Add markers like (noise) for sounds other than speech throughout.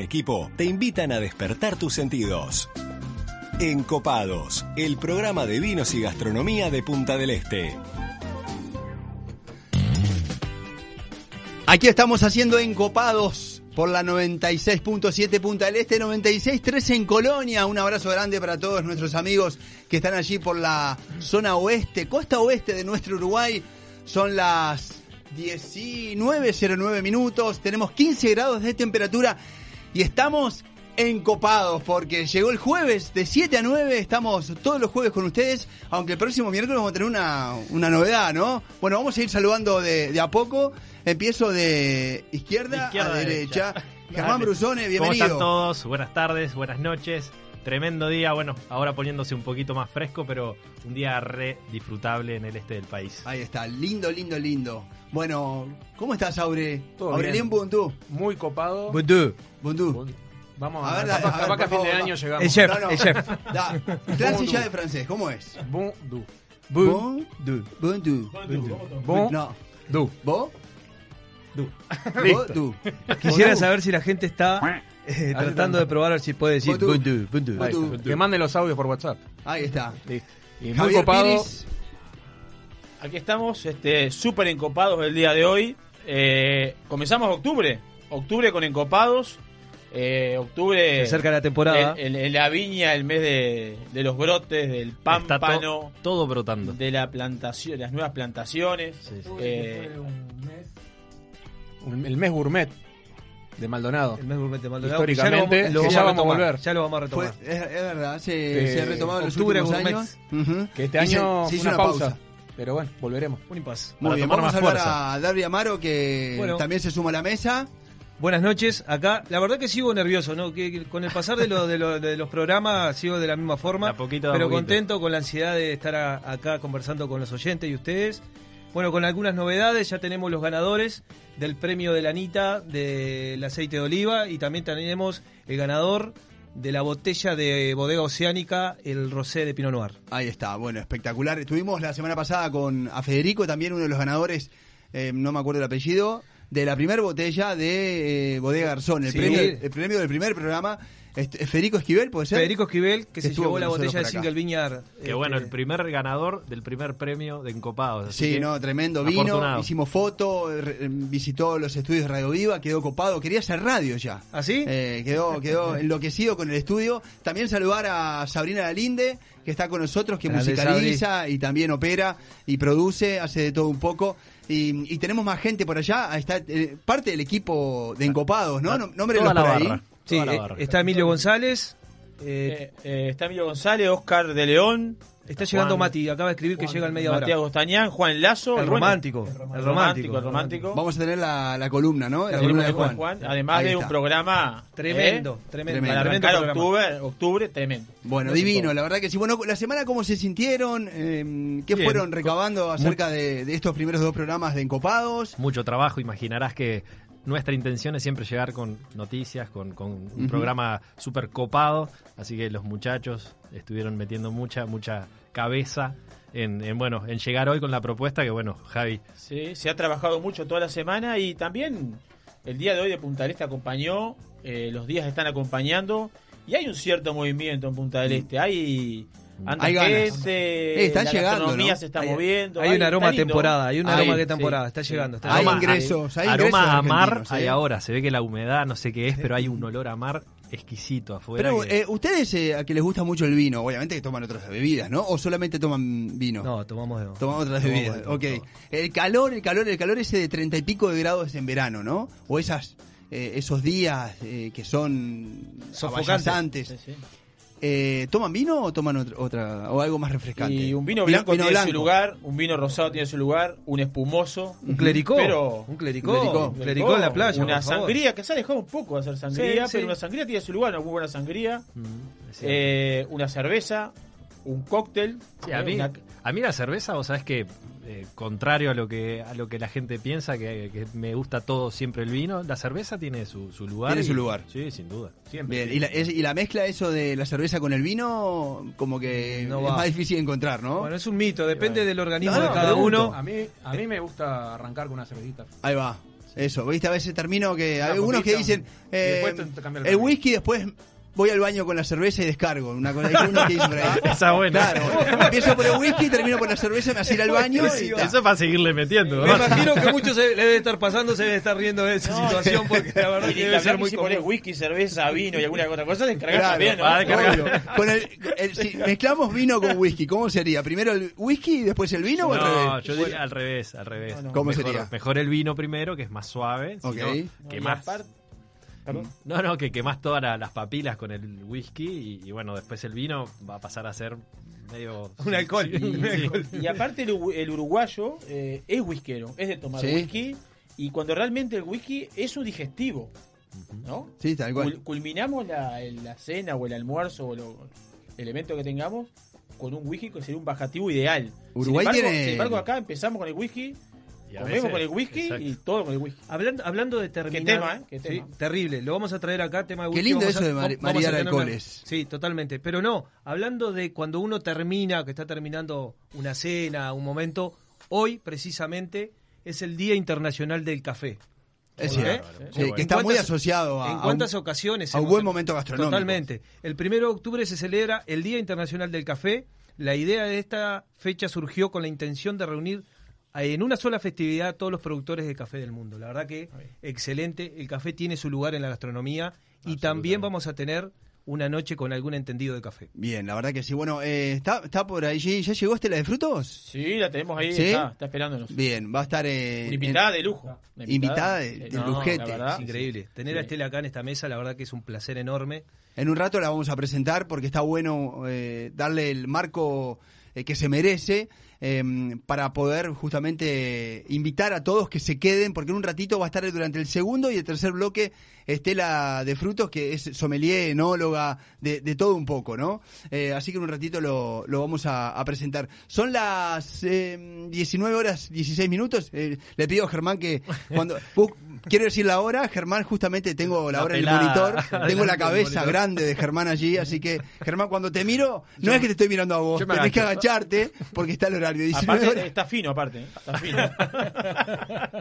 equipo te invitan a despertar tus sentidos. Encopados, el programa de vinos y gastronomía de Punta del Este. Aquí estamos haciendo Encopados por la 96.7 Punta del Este, 96.3 en Colonia. Un abrazo grande para todos nuestros amigos que están allí por la zona oeste, costa oeste de nuestro Uruguay. Son las 19.09 minutos, tenemos 15 grados de temperatura y estamos encopados porque llegó el jueves de 7 a 9, estamos todos los jueves con ustedes, aunque el próximo miércoles vamos a tener una, una novedad, ¿no? Bueno, vamos a ir saludando de, de a poco, empiezo de izquierda, Izquierda a derecha. derecha. Germán Brusone, bienvenido. ¿Cómo están todos? Buenas tardes, buenas noches. Tremendo día, bueno, ahora poniéndose un poquito más fresco, pero un día re disfrutable en el este del país. Ahí está, lindo, lindo, lindo. Bueno, ¿cómo estás, Aure? Todo Aurelien bien. Buntú. Muy copado. Buntú. Vamos A ver, capaz, a ver, capaz que a fin de año llegamos. El chef, No, no. el chef. Da, (laughs) clase Buntú. ya de francés, ¿cómo es? Bon du. Buntú. Buntú. Bon No. du. ¿Vos? Listo. Tú. Quisiera saber si la gente está eh, tratando de probar a ver si puede decir Buntu. está. Que mande los audios por WhatsApp. Ahí está. Listo. Y muy Javier copado. Piris. Aquí estamos, este, súper encopados el día de hoy. Eh, comenzamos octubre, octubre con encopados. Eh, octubre. Se acerca la temporada. En, en- en la viña, el mes de, de los brotes, del Está to- pámpano, todo brotando. de la plantación, las nuevas plantaciones. Sí, sí. Eh, Un- El mes gourmet de Maldonado. El mes gourmet de Maldonado. Históricamente, ya lo que vamos, ya a vamos a retomar, volver. Ya lo vamos a Fue, retomar. es, es verdad, se, Que se ha retomado en los octubre últimos gourmet. años. Ujú. Que este Y se- año se hizo una una pausa. pausa. Pero bueno, volveremos. Un impas. Muy Para bien, vamos a hablar fuerza. a Darby Amaro que Bueno. también se suma a la mesa. Buenas noches, acá. La verdad que sigo nervioso, ¿no? Que, que con el pasar de, lo- de, lo- de los programas sigo de la misma forma. A poquito, de a pero poquito. contento con la ansiedad de estar a- acá conversando con los oyentes y ustedes. Bueno, con algunas novedades, ya tenemos los ganadores del premio de la Anita del aceite de oliva y también tenemos el ganador de la botella de bodega oceánica, el rosé de Pinot Noir. Ahí está, bueno, espectacular. Estuvimos la semana pasada con a Federico, también uno de los ganadores, eh, no me acuerdo el apellido, de la primera botella de eh, Bodega Garzón, el, Sí. premio, el premio del primer programa. Este, Federico Esquivel, ¿puede ser? Federico Esquivel, que, Que se llevó la botella de. Single Vineyard. Que este, bueno, el primer ganador del primer premio de Encopados. así Sí, que no, tremendo vino, afortunado. hicimos foto, eh, re- visitó los estudios de Radio Viva, quedó copado, quería hacer radio ya. ¿Ah, sí? Eh, quedó, quedó (laughs) enloquecido con el estudio. También saludar a Sabrina Lalinde, que está con nosotros, que Grande, musicaliza y también opera y produce, hace de todo un poco. Y, y tenemos más gente por allá, ahí está eh, parte del equipo de Encopados, ¿no? No- Nómbrelos Toda la por ahí. barra. Sí, toda la eh, barra. está Emilio González. eh, eh, eh, está Emilio González, Oscar de León, está llegando Mati, acaba de escribir que llega al media Matías hora. Gostañán, Juan Lazo. El romántico, el romántico, el romántico. Vamos a tener la, la columna, ¿no? La, La columna de Juan. Juan, además de un programa Tremendo, ¿eh? tremendo. Tremendo. para arrancar octubre, octubre, tremendo. Bueno, No divino, la verdad que sí. Bueno, la semana, ¿cómo se sintieron? Eh, ¿Qué Bien. fueron recabando acerca de, de estos primeros dos programas de Encopados? mucho trabajo. Imaginarás que nuestra intención es siempre llegar con noticias, con, con un programa súper copado. Así que los muchachos estuvieron metiendo mucha, mucha cabeza en, en, bueno, en llegar hoy con la propuesta que, bueno, Javi, Sí, se ha trabajado mucho toda la semana y también el día de hoy de Punta del Este acompañó, eh, los días están acompañando y hay un cierto movimiento en Punta del Este. Hay anda Mm. Hay ganas. gente, Eh, están la llegando, ¿no? se está Hay- moviendo. Hay un aroma a temporada, hay un Hay, aroma de sí, temporada, está llegando. está Hay ingresos, hay ingresos aroma a mar argentinos, hay ¿eh? ahora. Se ve que la humedad, no sé qué es, pero hay un olor a mar exquisito afuera. Pero que- eh, ustedes eh, a que les gusta mucho el vino, obviamente que toman otras bebidas, ¿no? O solamente toman vino. No, tomamos de Toman otras tomamos bebidas, ok. todo. El calor, el calor, el calor ese de treinta y pico de grados en verano, ¿no? O esas, eh, esos días eh, que son Sofocantes. avasallantes. Sí, sí. Eh, ¿Toman vino o toman otra, otra o algo más refrescante? Y un vino blanco vino tiene blanco. su lugar, un vino rosado tiene su lugar, un espumoso. Un clericó, Pero- un clericó, clericó. un clericó en la playa. Una por favor. sangría que se ha dejado un poco de hacer sangría, Sí, pero sí. una sangría tiene su lugar, una muy buena sangría. Mm. Eh, una cerveza, un cóctel. Sí, a, eh, mí, una- a mí la cerveza, vos sabés que, eh, contrario a lo que a lo que la gente piensa, que, que me gusta todo siempre el vino, la cerveza tiene su, su lugar. Tiene y- su lugar. Sí, sin duda. siempre. Bien, y la, es- y la mezcla eso de la cerveza con el vino, como que No es va. más difícil de encontrar, ¿no? Bueno, es un mito, depende del organismo No, de cada uno. A mí, a mí me gusta arrancar con una cervecita. Ahí va. Eso, viste, a veces termino que. Hay algunos que dicen. eh, el el whisky, después voy al baño con la cerveza y descargo. Una cosa que (laughs) ahí. Esa buena. Claro, empiezo por el whisky, termino por la cerveza, me hace ir al baño y. Eso es para seguirle metiendo. Me ¿no? imagino que muchos se le debe estar pasando, se debe estar riendo de esa situación porque la verdad que debe ser muy si pones común. whisky, cerveza, vino y alguna otra cosa, te encargas Claro, también, ¿no? va a descargar. Obvio. Con el, el- si mezclamos vino con whisky, ¿cómo sería? ¿Primero el whisky y después el vino o al No, revés? yo diría al revés, al revés. No, no. ¿Cómo mejor, sería? Mejor el vino primero, que es más suave. no, No, que más. aparte- Perdón. (laughs) No, no, que quemás todas la- las papilas con el whisky y, y bueno, después el vino va a pasar a ser medio... (laughs) Un alcohol. Sí, (laughs) Un sí. alcohol. Y aparte el, el uruguayo eh, es whiskero, es de tomar Sí. whisky y cuando realmente el whisky es un digestivo, ¿no? Sí, tal cual. Cul- culminamos la, el- la cena o el almuerzo o lo- el evento que tengamos con un whisky que sería un bajativo ideal. Uruguay sin embargo, tiene- sin embargo, acá empezamos con el whisky, Y a comemos veces- con el whisky exacto. y todo con el whisky. Hablando, hablando de terminar. tema, ¿eh? Qué Sí, tema. terrible. Lo vamos a traer acá, tema de Qué whisky, lindo vamos eso a- de mar- una- alcoholes. Sí, totalmente. Pero no, hablando de cuando uno termina, que está terminando una cena, un momento, hoy precisamente es el Día Internacional del Café. Es ¿Ok? cierto. Qué Sí, que está ¿En muy asociado a, ¿En cuántas un- ocasiones? a un buen momento gastronómico. Totalmente. El 1 de octubre se celebra el Día Internacional del Café. La idea de esta fecha surgió con la intención de reunir eh, en una sola festividad todos los productores de café del mundo. La verdad que excelente. El café tiene su lugar en la gastronomía y también vamos a tener una noche con algún entendido de café. Bien, la verdad que sí. Bueno, eh, ¿está, ¿está por allí? ¿Ya llegó Estela de Frutos? Sí, la tenemos ahí, ¿Sí? está, está esperándonos. Bien, va a estar... eh, Una invitada de lujo. Invitada de- de no, lujete. la verdad, es increíble. Tener Sí. a Estela acá en esta mesa, la verdad que es un placer enorme. En un rato la vamos a presentar porque está bueno eh, darle el marco eh, que se merece eh, para poder justamente invitar a todos que se queden, porque en un ratito va a estar durante el segundo y el tercer bloque Estela de Frutos, que es sommelier, enóloga, de, de todo un poco, ¿no? Eh, así que en un ratito lo, lo vamos a, a presentar. Son las eh, 19 horas 16 minutos. Eh, le pido a Germán que cuando... (laughs) bus- Quiero decir la hora, Germán, justamente tengo la, La hora en el pelada. monitor, (laughs) tengo la cabeza grande de Germán allí, (laughs) así que Germán, cuando te miro, no es que te estoy mirando a vos, tenés que agacharte porque está el horario. 19 Aparte, horas. está fino, aparte. Está fino.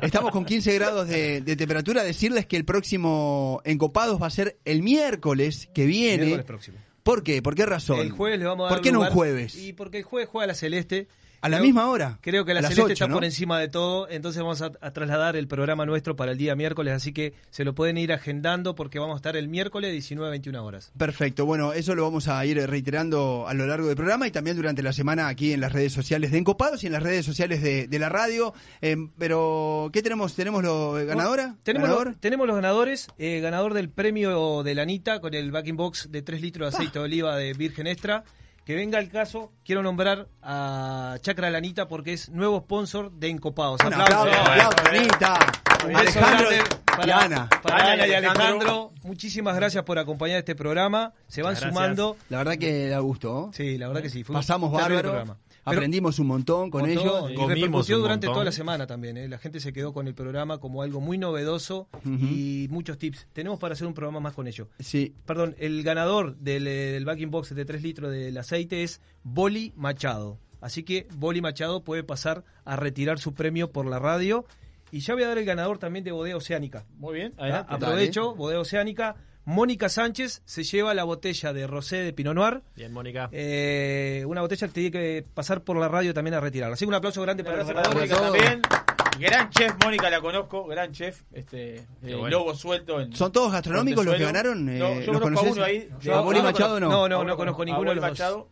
Estamos con 15 grados de, de temperatura. Decirles que el próximo Encopados va a ser el miércoles que viene. Miércoles próximo. ¿Por qué? ¿Por qué razón? El jueves le vamos a dar ¿Por qué no un jueves? Y porque el jueves juega la Celeste. ¿A la Creo- misma hora? Creo que la Celeste está ¿no? por encima de todo, entonces vamos a, a trasladar el programa nuestro para el día miércoles, así que se lo pueden ir agendando porque vamos a estar el miércoles 19-21 horas. Perfecto, bueno, eso lo vamos a ir reiterando a lo largo del programa y también durante la semana aquí en las redes sociales de Encopados y en las redes sociales de, de la radio. Eh, pero, ¿qué tenemos? ¿Tenemos lo ganadora? Tenemos, ¿Ganador? los, tenemos los ganadores, eh, ganador del premio de la Anita con el backing box de 3 litros de aceite de oliva de Virgen Extra. Que venga el caso, quiero nombrar a Chacra Lanita porque es nuevo sponsor de Encopados. Un Aplausos. aplauso, aplauso, Anita. Un beso Alejandro grande y para, Ana. para Ana y Ana y Alejandro. Alejandro. Muchísimas gracias por acompañar este programa. Se van sumando. La verdad que da gusto. ¿eh? Sí, la verdad que sí. Fue un Pasamos terrible bárbaro. programa. Aprendimos un montón con montón, ellos. y Comimos repercutió un durante montón. toda la semana también. ¿eh? La gente se quedó con el programa como algo muy novedoso y muchos tips. Tenemos para hacer un programa más con ello. Sí, Perdón, el ganador del, eh, del backing box de 3 litros del aceite es Boli Machado. Así que Boli Machado puede pasar a retirar su premio por la radio. Y ya voy a dar el ganador también de Bodega Oceánica. Muy bien, adelante. Aprovecho, Bodega Oceánica. Mónica Sánchez se lleva la botella de Rosé de Pinot Noir. Bien, Mónica. Eh, una botella que tiene que pasar por la radio también a retirarla. Así que un aplauso grande para para. Mónica también. Gran chef, Mónica la conozco, gran chef, este eh, bueno. lobo suelto en ¿Son todos gastronómicos los que ganaron? Eh, No, ¿los yo conozco a uno ahí. Yo a Boli Machado no. No, no, no conozco a ninguno de los dos. Machado.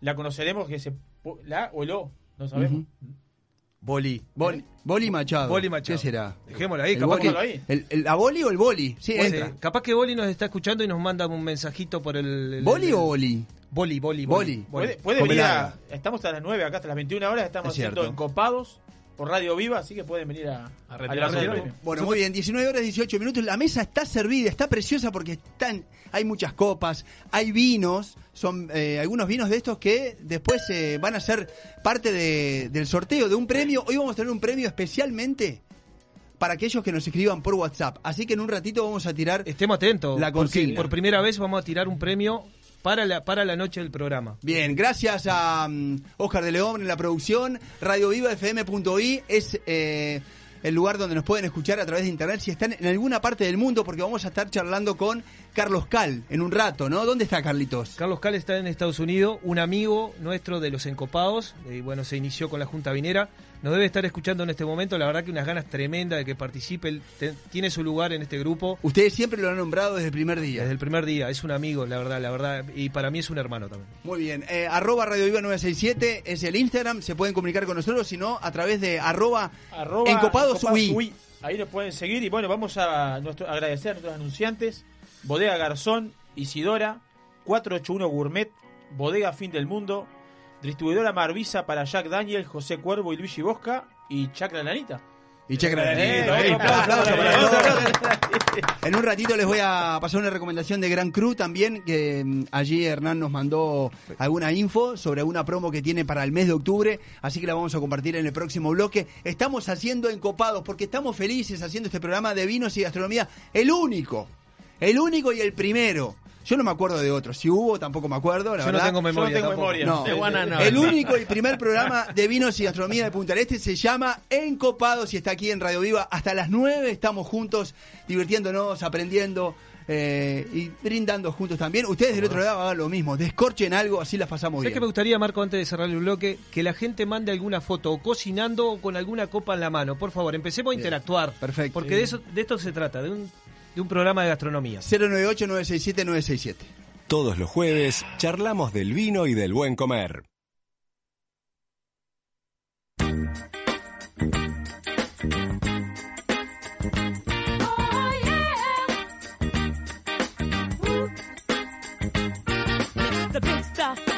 La conoceremos que se la o lo, no sabemos. Boli. Boli, Boli Machado. Boli Machado. ¿Qué será? Dejémosla ahí, ¿El, capaz boli, ahí. el, el- ¿La Boli o el Boli? Sí, Pues, entra. eh, capaz que Boli nos está escuchando y nos manda un mensajito por el. el- ¿Boli el- o Boli? Boli, Boli, Boli. Puede, puede Come venir a, estamos hasta las 9 acá hasta las 21 horas, estamos Es haciendo encopados por Radio Viva, así que pueden venir a, A retirar su premio. Bueno, muy bien, 19 horas 18 minutos. La mesa está servida, está preciosa porque están, hay muchas copas, hay vinos, son eh, algunos vinos de estos que después eh, van a ser parte de- del sorteo de un premio. Hoy vamos a tener un premio especialmente para aquellos que nos escriban por WhatsApp. Así que en un ratito vamos a tirar. Estemos atentos. La porque consigna. Por primera vez vamos a tirar un premio para la, para la noche del programa. Bien, gracias a mm, Oscar de León en la producción. Radio Viva FM.i es eh, el lugar donde nos pueden escuchar a través de internet si están en alguna parte del mundo, porque vamos a estar charlando con Carlos Cal en un rato, ¿no? ¿Dónde está Carlitos? Carlos Cal está en Estados Unidos, un amigo nuestro de los encopados, y bueno, se inició con la Junta Vinera. Nos debe estar escuchando en este momento, la verdad que unas ganas tremendas de que participe, tiene su lugar en este grupo Ustedes siempre lo han nombrado desde el primer día. desde el primer día, es un amigo, la verdad, la verdad, y para mí es un hermano también. Muy bien. Eh, arroba Radio Viva 967 es el Instagram. Se pueden comunicar con nosotros, si no, a través de arroba, Arroba Encopados Encopados UI. UI. Ahí nos pueden seguir. Y bueno, vamos a nuestro, agradecer a nuestros anunciantes. Bodega Garzón, Isidora, 481 Gourmet, Bodega Fin del Mundo, Distribuidora Marvisa para Jack Daniel, José Cuervo y Luigi Bosca y Chacra Lanita. Y checa Eh. En un ratito les voy a pasar una recomendación de Gran Cru también, que mm, allí Hernán nos mandó alguna info sobre alguna promo que tiene para el mes de octubre, así que la vamos a compartir en el próximo bloque. Estamos haciendo encopados porque estamos felices haciendo este programa de vinos y gastronomía, el único, el único y el primero. Yo no me acuerdo de otro, si hubo tampoco me acuerdo, la Yo no tengo memoria. Yo no tengo tampoco. memoria. No. De Guana no. El único y primer programa de vinos y gastronomía de Punta del Este se llama Encopados y está aquí en Radio Viva. Hasta las 9 estamos juntos, divirtiéndonos, aprendiendo eh, y brindando juntos también. Ustedes del otro lado hagan lo mismo, descorchen algo, así las pasamos ¿Sabes bien. que me gustaría, Marco, antes de cerrar el bloque, que la gente mande alguna foto o cocinando o con alguna copa en la mano? Por favor, empecemos a Bien. interactuar. Perfecto. Porque de, eso, de esto se trata, de un, de un programa de gastronomía. 098-967-967. Todos los jueves charlamos del vino y del buen comer. big stuff.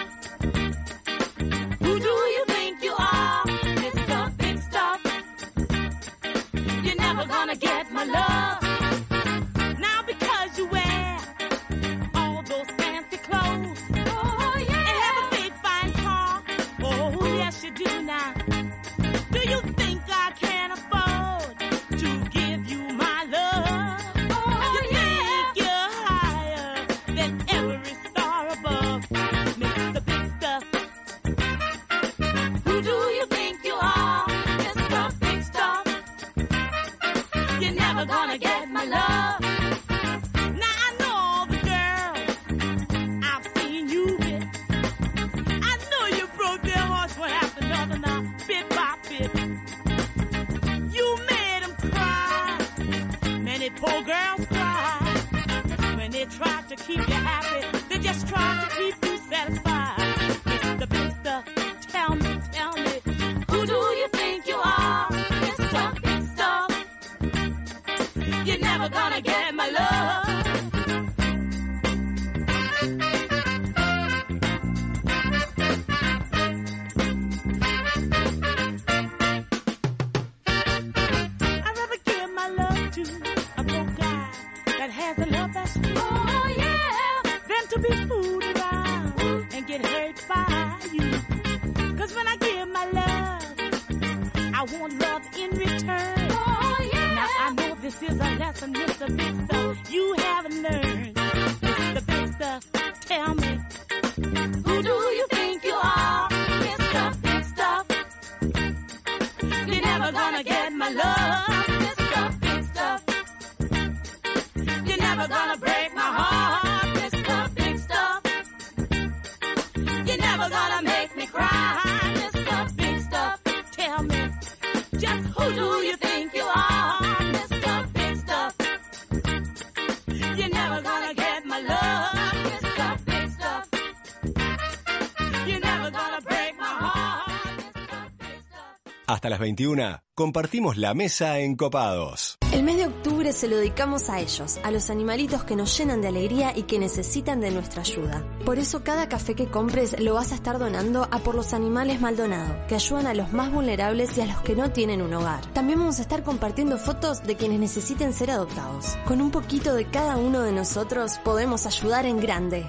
Las 21 compartimos la mesa en Copados. El mes de octubre se lo dedicamos a ellos, a los animalitos que nos llenan de alegría y que necesitan de nuestra ayuda. Por eso cada café que compres lo vas a estar donando a por los animales Maldonado, que ayudan a los más vulnerables y a los que no tienen un hogar. También vamos a estar compartiendo fotos de quienes necesiten ser adoptados. Con un poquito de cada uno de nosotros podemos ayudar en grande.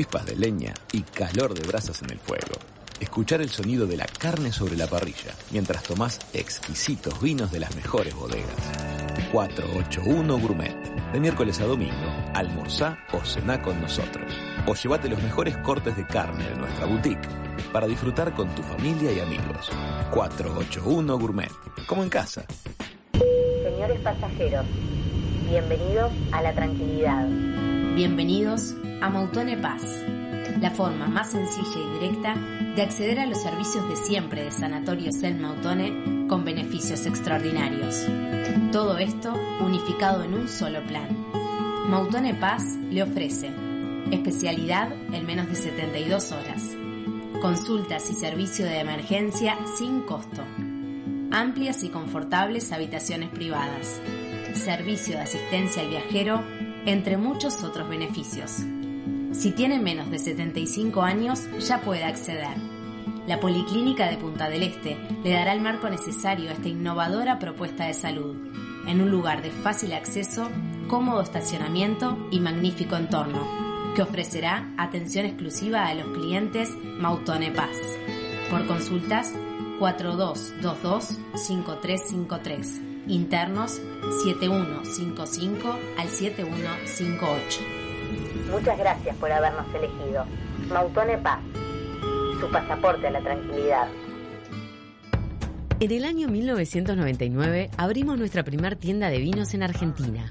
Chispas de leña y calor de brasas en el fuego. Escuchar el sonido de la carne sobre la parrilla mientras tomás exquisitos vinos de las mejores bodegas. 481 Gourmet. De miércoles a domingo, almorzá o cená con nosotros. O llévate los mejores cortes de carne de nuestra boutique para disfrutar con tu familia y amigos. 481 Gourmet. Como en casa. Señores pasajeros, bienvenidos a la tranquilidad. Bienvenidos a Mautone Paz, la forma más sencilla y directa de acceder a los servicios de siempre de Sanatorio Cel Mautone con beneficios extraordinarios. Todo esto unificado en un solo plan. Mautone Paz le ofrece especialidad en menos de 72 horas, consultas y servicio de emergencia sin costo, amplias y confortables habitaciones privadas, servicio de asistencia al viajero, entre muchos otros beneficios. Si tiene menos de 75 años, ya puede acceder. La Policlínica de Punta del Este le dará el marco necesario a esta innovadora propuesta de salud, en un lugar de fácil acceso, cómodo estacionamiento y magnífico entorno, que ofrecerá atención exclusiva a los clientes Mautone Paz. Por consultas 4222-5353. Internos 7155 al 7158. Muchas gracias por habernos elegido. Mautone Paz, su pasaporte a la tranquilidad. En el año 1999 abrimos nuestra primer tienda de vinos en Argentina.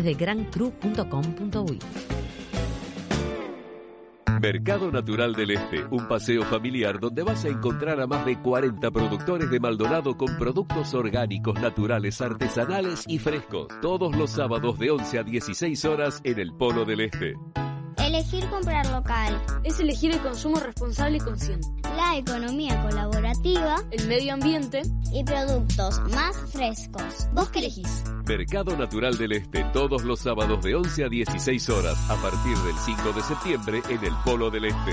de grancru.com.uy. Mercado Natural del Este, un paseo familiar donde vas a encontrar a más de 40 productores de Maldonado con productos orgánicos, naturales, artesanales y frescos. Todos los sábados de 11 a 16 horas en el Polo del Este. Elegir comprar local. Es elegir el consumo responsable y consciente. La economía colaborativa. El medio ambiente. Y productos más frescos. ¿Vos qué elegís? Mercado Natural del Este, todos los sábados de 11 a 16 horas, a partir del 5 de septiembre en el Polo del Este.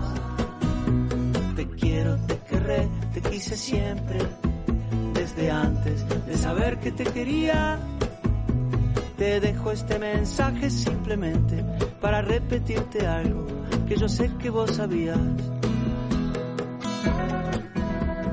Quise siempre. Desde antes de saber que te quería. Te dejo este mensaje simplemente para repetirte algo que yo sé que vos sabías.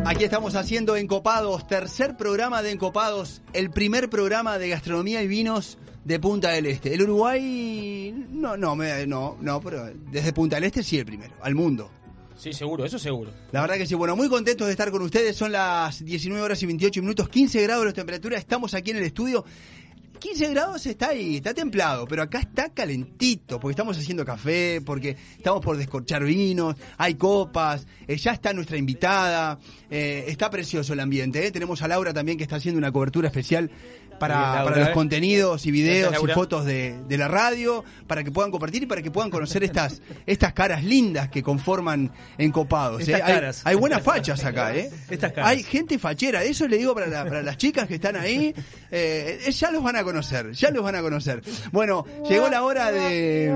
Aquí estamos haciendo Encopados, tercer programa de Encopados, el primer programa de gastronomía y vinos de Punta del Este. El Uruguay, no, no, no, no, pero desde Punta del Este sí el primero, al mundo. Sí, seguro, eso seguro. La verdad que sí, bueno, muy contentos de estar con ustedes. Son las 19 horas y 28 minutos, 15 grados de temperatura. Estamos aquí en el estudio. 15 grados está ahí, está templado, pero acá está calentito, porque estamos haciendo café, porque estamos por descorchar vinos, hay copas, eh, ya está nuestra invitada, eh, está precioso el ambiente. eh. Tenemos a Laura también que está haciendo una cobertura especial para, los contenidos y videos Gracias, y fotos de, de la radio, para que puedan compartir y para que puedan conocer estas, (laughs) estas caras lindas que conforman Encopados. eh. Hay- buenas fachas acá, ¿eh? (laughs) Estas caras. Hay gente fachera, eso le digo para, la- para las chicas que están ahí, eh, eh, ya los van a conocer, ya los van a conocer. Bueno, llegó la hora de,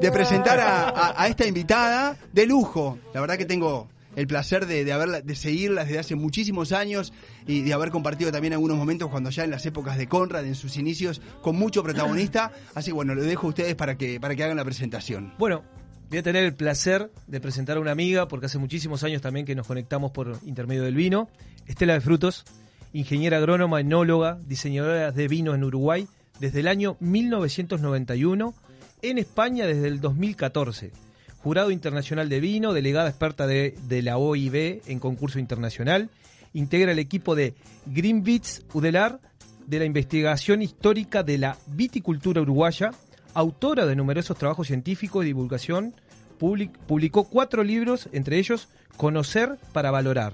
de presentar a, a- a esta invitada de lujo. La verdad que tengo el placer de, de, haberla, de seguirla desde hace muchísimos años y de haber compartido también algunos momentos cuando ya en las épocas de Conrad, en sus inicios, con mucho protagonista. (clears throat) Así que bueno, lo dejo a ustedes para que, para que hagan la presentación. Bueno, voy a tener el placer de presentar a una amiga, porque hace muchísimos años también que nos conectamos por intermedio del vino. Estela de Frutos, ingeniera agrónoma, enóloga, diseñadora de vino en Uruguay desde el año 1991, en España desde el 2014. Jurado internacional de vino, delegada experta de, la OIB en concurso internacional, integra el equipo de Greenwich Udelar de la investigación histórica de la viticultura uruguaya, autora de numerosos trabajos científicos y divulgación, public- publicó cuatro libros, entre ellos Conocer para Valorar.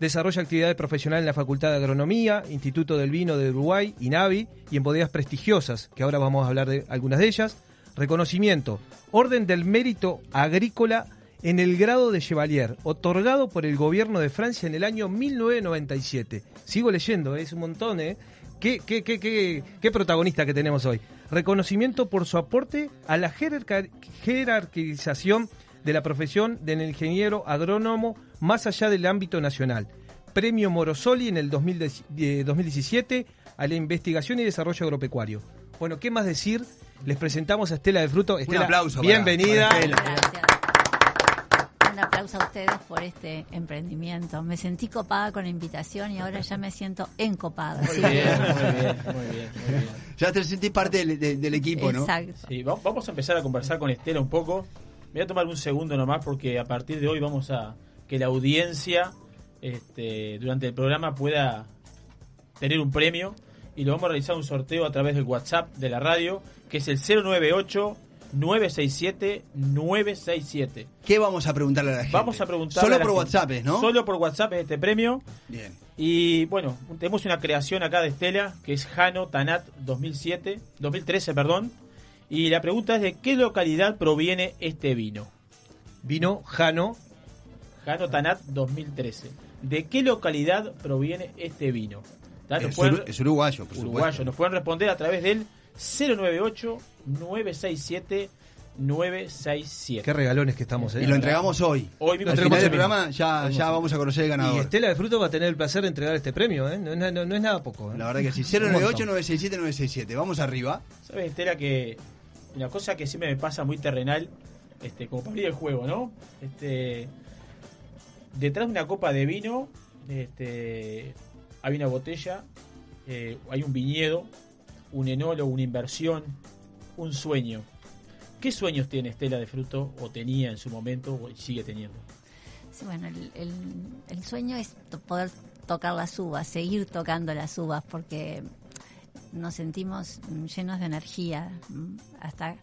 Desarrolla actividades profesionales en la Facultad de Agronomía, Instituto del Vino de Uruguay, INAVI, y en bodegas prestigiosas, que ahora vamos a hablar de algunas de ellas. Reconocimiento, Orden del Mérito Agrícola en el grado de Chevalier, otorgado por el gobierno de Francia en el año 1997. Sigo leyendo, ¿eh? es un montón, ¿eh? ¿Qué, qué, qué, qué, protagonista que tenemos hoy? Reconocimiento por su aporte a la jerarquización de la profesión del ingeniero agrónomo más allá del ámbito nacional. Premio Morosoli en el 2010 eh, 2017 a la investigación y desarrollo agropecuario. Bueno, ¿qué más decir? Les presentamos a Estela de Fruto. Estela, aplauso para- bienvenida. para Estela. Un aplauso a ustedes por este emprendimiento. Me sentí copada con la invitación y ahora ya me siento encopada. Muy Sí. bien, muy bien, muy bien, muy bien. Ya te sentís parte del, de- del equipo, ¿no? Exacto. Sí, va- vamos a empezar a conversar con Estela un poco. Me voy a tomar un segundo nomás porque a partir de hoy vamos a que la audiencia este, durante el programa pueda tener un premio y lo vamos a realizar un sorteo a través del WhatsApp de la radio que es el 098 967 967. ¿Qué vamos a preguntarle a la gente? Vamos a preguntar Solo a la por gente. WhatsApp. ¿no? Solo por WhatsApp es este premio. Bien. Y bueno, tenemos una creación acá de Estela, que es Jano Tanat 2007, 2013, perdón. Y la pregunta es de qué localidad proviene este vino. Vino Jano. Jano Tanat 2013. ¿De qué localidad proviene este vino? Es, pueden- es uruguayo, por uruguayo. supuesto. Nos pueden responder a través del 098 967 967. Qué regalones que estamos, ¿eh? Y lo entregamos hoy. Hoy mismo Al final del programa ya, ya vamos a conocer el Y ganador. Estela de Fruto va a tener el placer de entregar este premio, ¿eh? No, es- no- no es nada poco. ¿eh? La verdad que sí. (laughs) Un montón. 098-967-967. Vamos arriba. ¿Sabes, Estela, que una cosa que siempre me pasa muy terrenal, este, como para abrir el juego, ¿no? Este, detrás de una copa de vino, este, hay una botella, eh, hay un viñedo, un enólogo, una inversión, un sueño. ¿Qué sueños tiene Estela de Fruto, o tenía en su momento, o sigue teniendo? Sí, bueno, el, el- el sueño es poder tocar las uvas, seguir tocando las uvas, porque nos sentimos llenos de energía. Hasta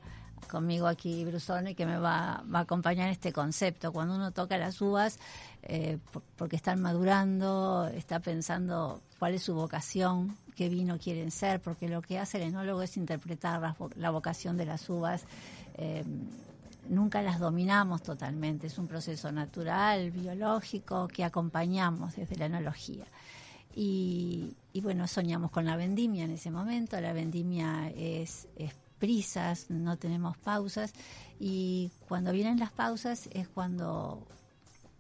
conmigo aquí Brusone que me va, va a acompañar este concepto. Cuando uno toca las uvas, eh, por- porque están madurando, está pensando cuál es su vocación, qué vino quieren ser, porque lo que hace el enólogo es interpretar la vocación de las uvas. eh, nunca las dominamos totalmente, es un proceso natural, biológico, que acompañamos desde la enología. Y, y bueno, soñamos con la vendimia en ese momento, la vendimia es, es prisas, no tenemos pausas, y cuando vienen las pausas es cuando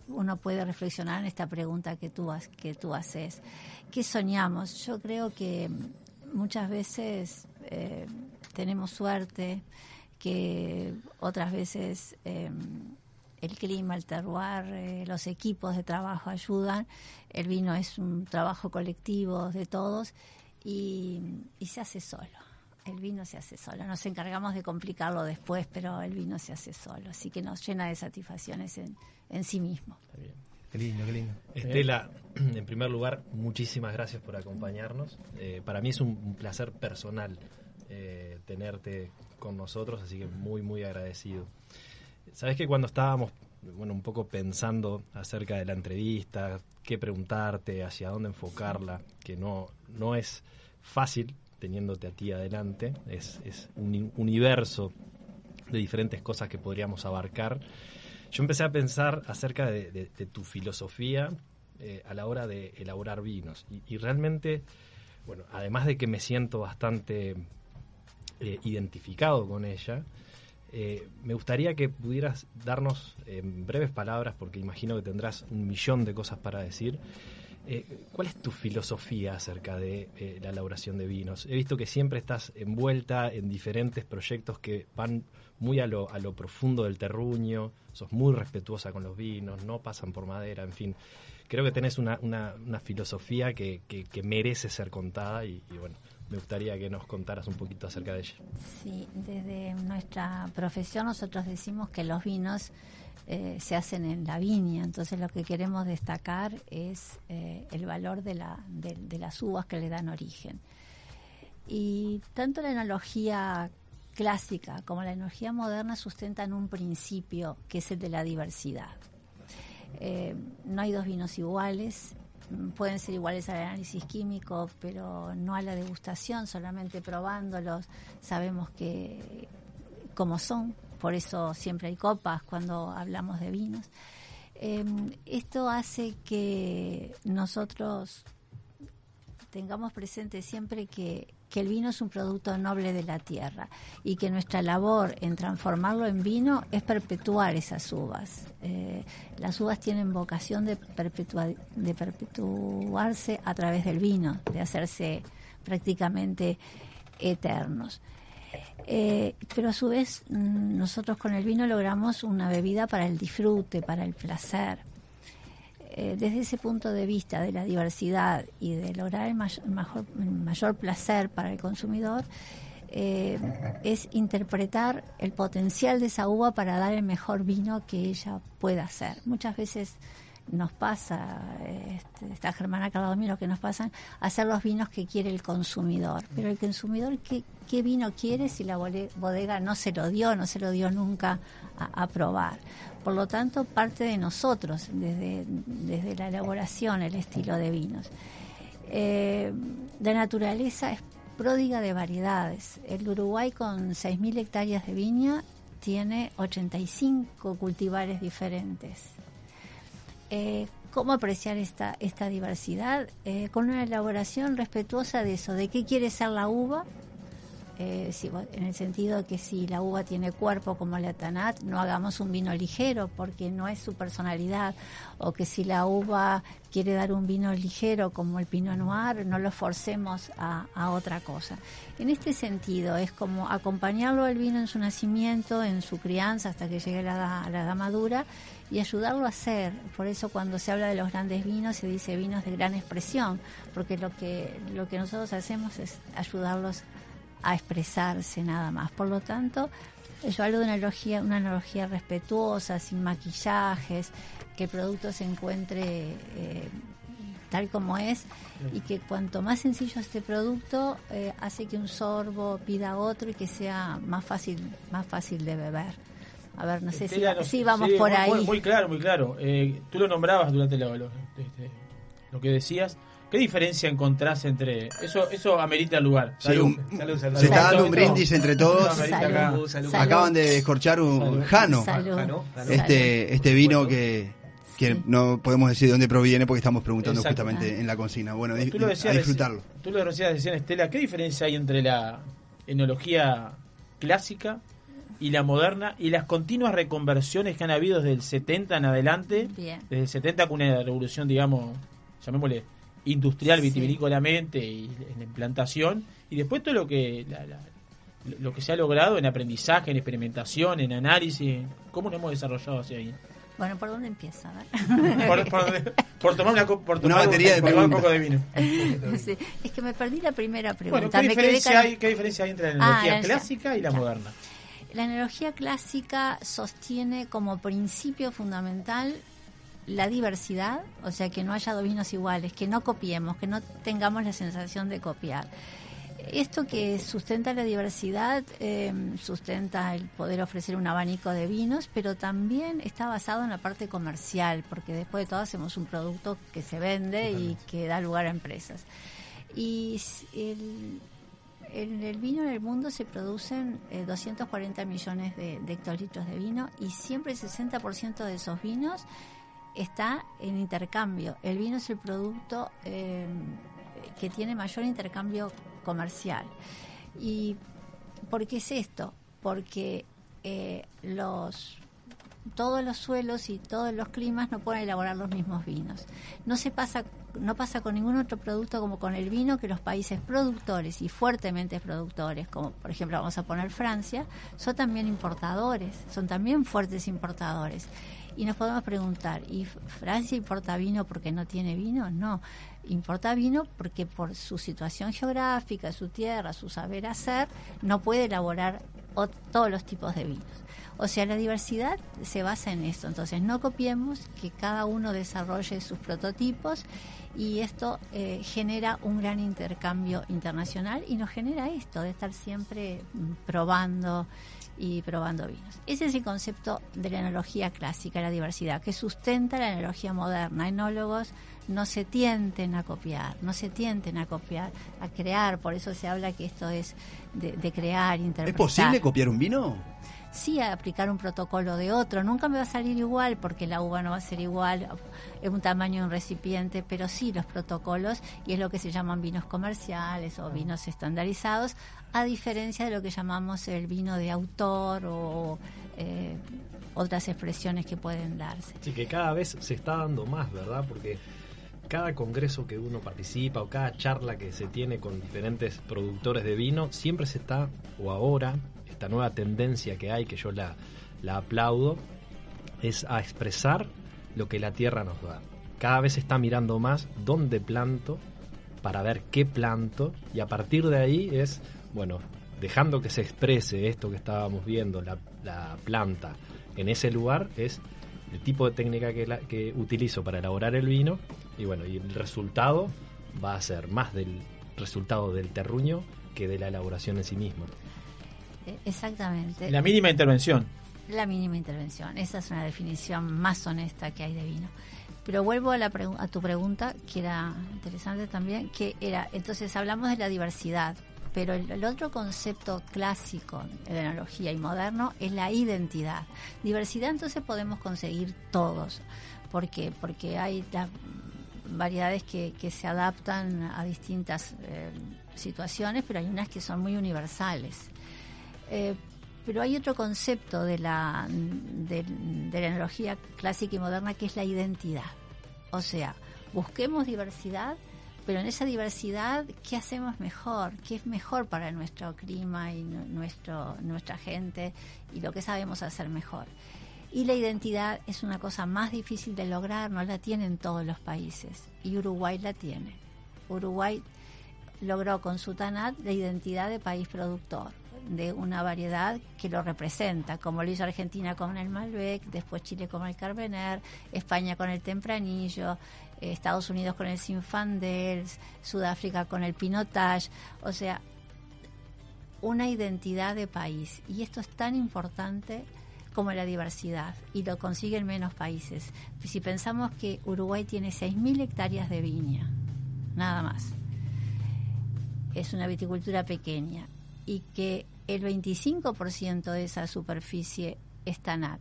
uno puede reflexionar en esta pregunta que tú, que tú haces. ¿Qué soñamos? Yo creo que muchas veces eh, tenemos suerte, que otras veces eh, el clima, el terroir, eh, los equipos de trabajo ayudan. El vino es un trabajo colectivo de todos y se hace solo. El vino se hace solo. Nos encargamos de complicarlo después, pero el vino se hace solo. Así que nos llena de satisfacciones en, en sí mismo. Qué lindo, qué lindo. Estela, en primer lugar, muchísimas gracias por acompañarnos. Eh, para mí es un, un placer personal eh, tenerte con nosotros, así que muy, muy agradecido. Sabes que cuando estábamos, bueno, un poco pensando acerca de la entrevista, qué preguntarte, hacia dónde enfocarla, que no, no es fácil teniéndote a ti adelante, es, un universo de diferentes cosas que podríamos abarcar. Yo empecé a pensar acerca de, tu filosofía eh, a la hora de elaborar vinos. Y, y realmente, bueno, además de que me siento bastante eh, identificado con ella, eh, me gustaría que pudieras darnos en breves palabras, porque imagino que tendrás un millón de cosas para decir, eh, ¿Cuál es tu filosofía acerca de la elaboración de vinos? He visto que siempre estás envuelta en diferentes proyectos que van muy a lo, a lo profundo del terruño, sos muy respetuosa con los vinos, no pasan por madera, en fin. Creo que tenés una, una, una filosofía que, que- que merece ser contada y, y, bueno, me gustaría que nos contaras un poquito acerca de ella. Sí, desde nuestra profesión nosotros decimos que los vinos eh, se hacen en la viña, entonces lo que queremos destacar es eh, el valor de, la, de, las uvas que le dan origen. Y tanto la enología clásica como la enología moderna sustentan un principio que es el de la diversidad. Eh, no hay dos vinos iguales, pueden ser iguales al análisis químico, pero no a la degustación, solamente probándolos sabemos que cómo son, por eso siempre hay copas cuando hablamos de vinos. Eh, esto hace que nosotros tengamos presente siempre que, que el vino es un producto noble de la tierra y que nuestra labor en transformarlo en vino es perpetuar esas uvas. Eh, las uvas tienen vocación de, perpetua- de perpetuarse a través del vino, de hacerse prácticamente eternos. Eh, pero a su vez mm, nosotros con el vino logramos una bebida para el disfrute, para el placer. Eh, desde ese punto de vista de la diversidad y de lograr el, may- mayor, mayor placer para el consumidor, eh, es interpretar el potencial de esa uva para dar el mejor vino que ella pueda hacer. Muchas veces nos pasa, este, está Germana lo que nos pasan, hacer los vinos que quiere el consumidor. Pero el consumidor, ¿qué, qué vino quiere si la bodega no se lo dio, no se lo dio nunca a, a probar? Por lo tanto, parte de nosotros, desde, desde la elaboración, el estilo de vinos. Eh, la naturaleza es pródiga de variedades. El Uruguay con 6.000 hectáreas de viña tiene 85 cultivares diferentes. Eh, ¿Cómo apreciar esta, esta diversidad? Eh, con una elaboración respetuosa de eso, de qué quiere ser la uva, eh, en el sentido de que si la uva tiene cuerpo como la Tanat, no hagamos un vino ligero porque no es su personalidad, o que si la uva quiere dar un vino ligero como el Pinot Noir, no lo forcemos a, otra cosa. En este sentido, es como acompañarlo al vino en su nacimiento, en su crianza, hasta que llegue a la, a la edad madura, y ayudarlo a hacer. Por eso cuando se habla de los grandes vinos se dice vinos de gran expresión, porque lo que, lo que nosotros hacemos es ayudarlos a expresarse nada más. Por lo tanto, yo hablo de una analogía, una analogía respetuosa, sin maquillajes, que el producto se encuentre eh, tal como es y que cuanto más sencillo este producto eh, hace que un sorbo pida otro y que sea más fácil, más fácil de beber. A ver, no sé si, no si vamos sí, por muy, ahí. Muy, muy claro, muy claro. Eh, tú lo nombrabas durante lo, lo- este, lo que decías. ¿Qué diferencia encontrás entre eso? Eso amerita lugar. Sí, Salud. un- Salud, salud. se está dando un brindis entre todos. Eso amerita acá. Salud, salud. Acaban de descorchar un Jano. Salud. Jano. Este, este vino que, que no podemos decir de dónde proviene porque estamos preguntando Exacto. justamente en la cocina. Bueno, di- Tú lo decías, a disfrutarlo. Tú lo decías recién, Estela. ¿Qué diferencia hay entre la enología clásica y la moderna y las continuas reconversiones que han habido desde el 70 en adelante? Bien. Desde el 70 con una revolución, digamos, llamémosle industrial, Sí. vitivinícolamente y en la implantación. Y después todo lo que la- la- lo que se ha logrado en aprendizaje, en experimentación, en análisis. ¿Cómo nos hemos desarrollado hacia ahí? Bueno, ¿por dónde empieza? A ver. Por, por- por tomar una, co- por Una tomar batería de por tomar un preguntas. poco de vino. Sí, es que me perdí la primera Bueno, pregunta. ¿qué Me quedé diferencia, hay, ¿qué diferencia hay entre la Ah, enología la- clásica y la ya. moderna? La analogía clásica sostiene como principio fundamental la diversidad, o sea, que no haya dos vinos iguales, que no copiemos, que no tengamos la sensación de copiar. Esto que sustenta la diversidad, eh, sustenta el poder ofrecer un abanico de vinos, pero también está basado en la parte comercial, porque después de todo hacemos un producto que se vende y que da lugar a empresas. Y el, en el vino en el mundo se producen eh, 240 millones de, hectolitros de vino y siempre el 60% de esos vinos está en intercambio. El vino es el producto eh, que tiene mayor intercambio comercial. ¿Y por qué es esto? Porque eh, los todos los suelos y todos los climas no pueden elaborar los mismos vinos. No se pasa no pasa con ningún otro producto como con el vino que los países productores y fuertemente productores, como por ejemplo vamos a poner Francia, son también importadores, son también fuertes importadores. Y nos podemos preguntar, ¿y Francia importa vino porque no tiene vino? No, importa vino porque por su situación geográfica, su tierra, su saber hacer, no puede elaborar todos los tipos de vinos. O sea, la diversidad se basa en esto. Entonces, no copiemos, que cada uno desarrolle sus prototipos y esto eh, genera un gran intercambio internacional y nos genera esto de estar siempre mm, probando y probando vinos. Ese es el concepto de la enología clásica, la diversidad, que sustenta la enología moderna. Enólogos no se tienten a copiar, no se tienten a copiar, a crear, por eso se habla que esto es de, crear, ¿Es interpretar posible copiar un vino? Sí a aplicar un protocolo de otro. Nunca me va a salir igual porque la uva no va a ser igual, es un tamaño de un recipiente, pero sí los protocolos y es lo que se llaman vinos comerciales o vinos estandarizados, a diferencia de lo que llamamos el vino de autor o eh, otras expresiones que pueden darse. Sí, que cada vez se está dando más, ¿verdad? Porque cada congreso que uno participa o cada charla que se tiene con diferentes productores de vino, siempre se está, o ahora, esta nueva tendencia que hay, que yo la, la aplaudo, es a expresar lo que la tierra nos da. Cada vez está mirando más dónde planto para ver qué planto y a partir de ahí es, bueno, dejando que se exprese esto que estábamos viendo, la, la planta en ese lugar, es el tipo de técnica que, que utilizo para elaborar el vino y bueno, y el resultado va a ser más del resultado del terruño que de la elaboración en sí misma. Eh, Exactamente. La mínima intervención. La mínima intervención. Esa es una definición más honesta que hay de vino. Pero vuelvo a, la a tu pregunta, que era interesante también, que era, entonces hablamos de la diversidad, pero el, el otro concepto clásico de enología y moderno es la identidad. Diversidad entonces podemos conseguir todos. ¿Por qué? Porque hay las variedades que, que se adaptan a distintas eh, situaciones, pero hay unas que son muy universales. Eh, pero hay otro concepto de la, de, la enología clásica y moderna que es la identidad. O sea, busquemos diversidad, pero en esa diversidad, ¿qué hacemos mejor? ¿Qué es mejor para nuestro clima y nu- nuestro, nuestra gente y lo que sabemos hacer mejor? Y la identidad es una cosa más difícil de lograr, no la tienen todos los países. Y Uruguay la tiene. Uruguay logró con su TANAT la identidad de país productor, de una variedad que lo representa, como lo hizo Argentina con el Malbec, después Chile con el Carbener, España con el Tempranillo, eh, Estados Unidos con el Sinfandel, Sudáfrica con el Pinotage, o sea, una identidad de país. Y esto es tan importante como la diversidad y lo consiguen menos países. Si pensamos que Uruguay tiene 6.000 hectáreas de viña, nada más, es una viticultura pequeña y que el 25% de esa superficie es TANAT.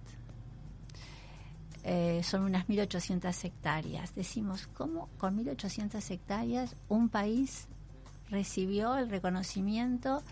Eh, son unas 1.800 hectáreas. Decimos, ¿cómo con 1.800 hectáreas un país recibió el reconocimiento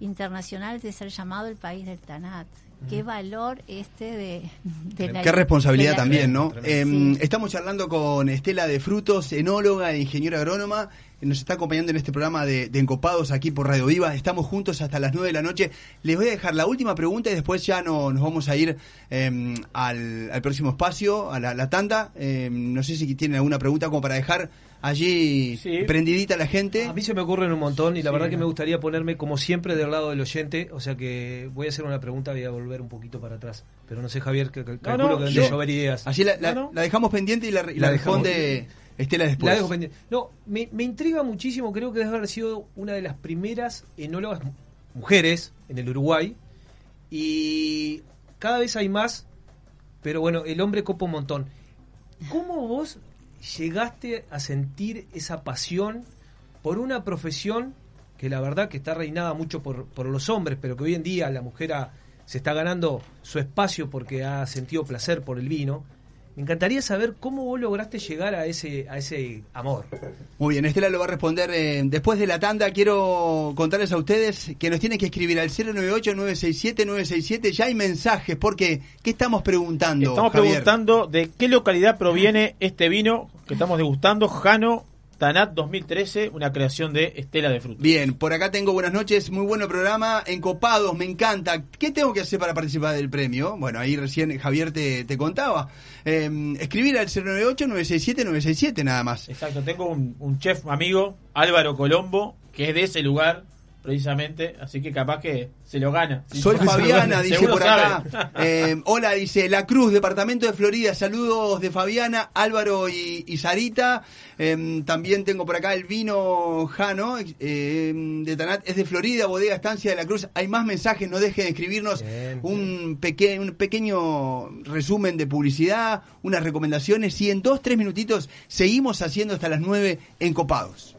internacional de ser llamado el país del TANAT? Qué valor este de, de la Qué responsabilidad de la- también, ¿no? Sí. Eh, Estamos charlando con Estela de Frutos, enóloga e ingeniera agrónoma. Nos está acompañando en este programa de, de Encopados aquí por Radio Viva. Estamos juntos hasta las 9 de la noche. Les voy a dejar la última pregunta y después ya no, nos vamos a ir eh, al, al próximo espacio, a la, la tanda. Eh, no sé si tienen alguna pregunta como para dejar allí prendidita la gente. A mí se me ocurren un montón y la verdad que me gustaría ponerme como siempre del lado del oyente, o sea que voy a hacer una pregunta, voy a volver un poquito para atrás. Pero no sé, Javier, que, que- calculo no, que deben yo- de llover ideas. Allí la, la- la dejamos pendiente y la, y la dejamos. Estela. La dejo. No, me, me intriga muchísimo, creo que debe haber sido una de las primeras enólogas mu- mujeres en el Uruguay. Y cada vez hay más, pero bueno, el hombre copa un montón. ¿Cómo vos llegaste a sentir esa pasión por una profesión que la verdad que está reinada mucho por, por los hombres, pero que hoy en día la mujer se está ganando su espacio porque ha sentido placer por el vino? Me encantaría saber cómo vos lograste llegar a ese, a ese amor. Muy bien, Estela lo va a responder eh, después de la tanda. Quiero contarles a ustedes que nos tienen que escribir al 098-967-967. Ya hay mensajes, porque ¿qué estamos preguntando? Estamos Javier? preguntando de qué localidad proviene este vino que estamos degustando, Jano Tanat 2013, una creación de Estela de Fruta. Bien, por acá tengo buenas noches, muy bueno programa, encopados, me encanta. ¿Qué tengo que hacer para participar del premio? Bueno, ahí recién Javier te, te contaba. Eh, escribir al 098-967-967 nada más. Exacto, tengo un, un chef amigo, Álvaro Colombo, que es de ese lugar, precisamente, así que capaz que se lo gana. Soy Fabiana, gana, dice seguro por acá. Eh, hola, dice La Cruz, departamento de Florida. Saludos de Fabiana, Álvaro y, y Sarita. Eh, también tengo por acá el vino Jano eh, de Tanat, es de Florida, bodega Estancia de la Cruz. Hay más mensajes, no dejen de escribirnos un, peque- un pequeño resumen de publicidad, unas recomendaciones. Y en dos, tres minutitos seguimos haciendo hasta las nueve encopados.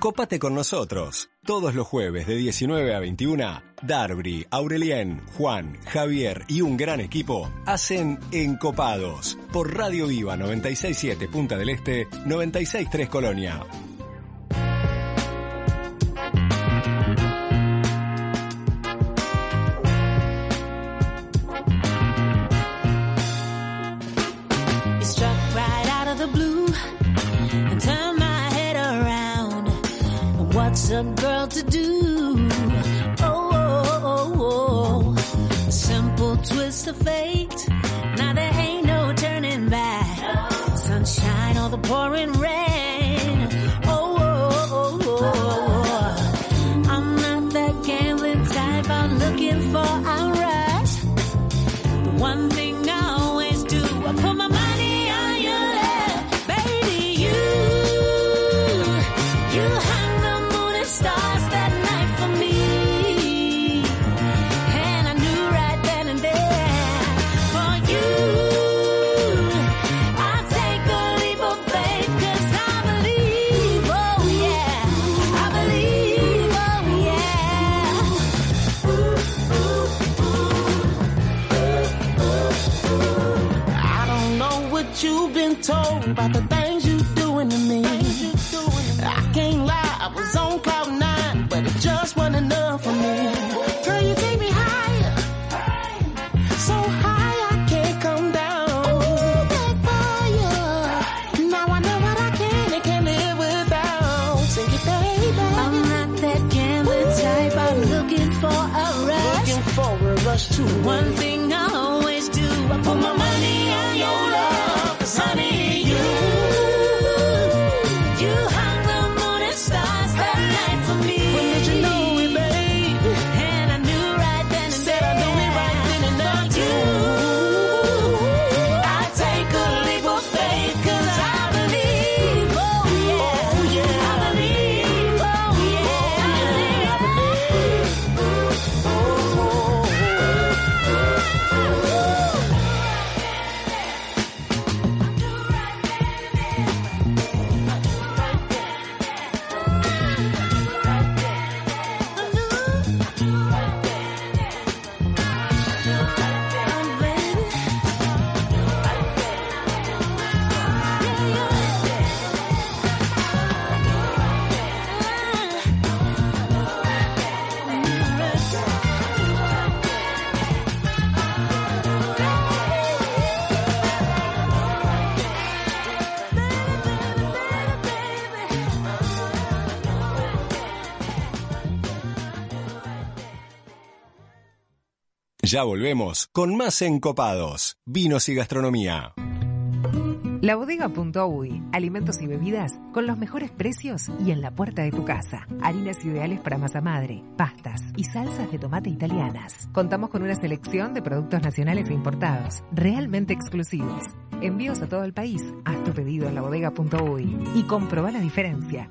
Cópate con nosotros. Todos los jueves de 19 a 21, Darby, Aurelien, Juan, Javier y un gran equipo hacen Encopados por Radio Viva 967 Punta del Este, 963 Colonia. A girl to do? Ya volvemos con más Encopados, vinos y gastronomía. Labodega.uy, alimentos y bebidas con los mejores precios y en la puerta de tu casa. Harinas ideales para masa madre, pastas y salsas de tomate italianas. Contamos con una selección de productos nacionales e importados, realmente exclusivos. Envíos a todo el país. Haz tu pedido en labodega.uy y comproba la diferencia.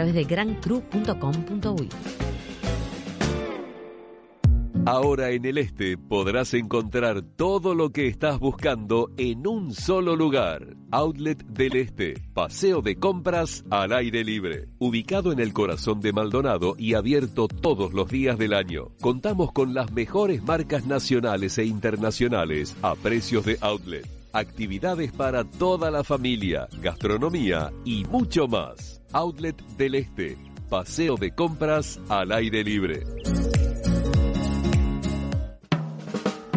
de grandcru.com.uy. Ahora en el este podrás encontrar todo lo que estás buscando en un solo lugar. Outlet del Este, paseo de compras al aire libre. Ubicado en el corazón de Maldonado y abierto todos los días del año. Contamos con las mejores marcas nacionales e internacionales a precios de outlet. Actividades para toda la familia, gastronomía y mucho más. Outlet del Este, paseo de compras al aire libre.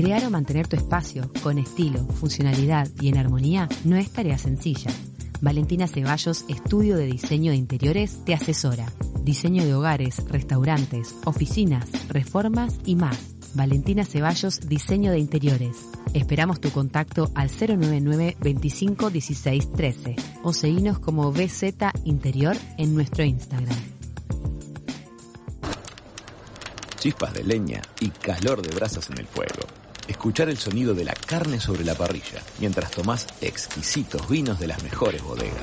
Crear o mantener tu espacio con estilo, funcionalidad y en armonía no es tarea sencilla. Valentina Ceballos, estudio de diseño de interiores, te asesora. Diseño de hogares, restaurantes, oficinas, reformas y más. Valentina Ceballos, diseño de interiores. Esperamos tu contacto al 099 25 16 13 o seguinos como BZ Interior en nuestro Instagram. Chispas de leña y calor de brasas en el fuego. Escuchar el sonido de la carne sobre la parrilla mientras tomás exquisitos vinos de las mejores bodegas.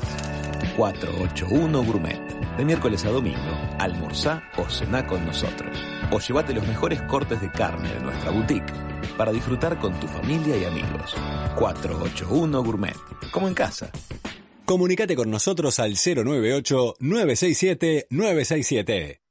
481 Gourmet. De miércoles a domingo, almorzá o cená con nosotros. O llévate los mejores cortes de carne de nuestra boutique para disfrutar con tu familia y amigos. 481 Gourmet. Como en casa. Comunicate con nosotros al 098-967-967.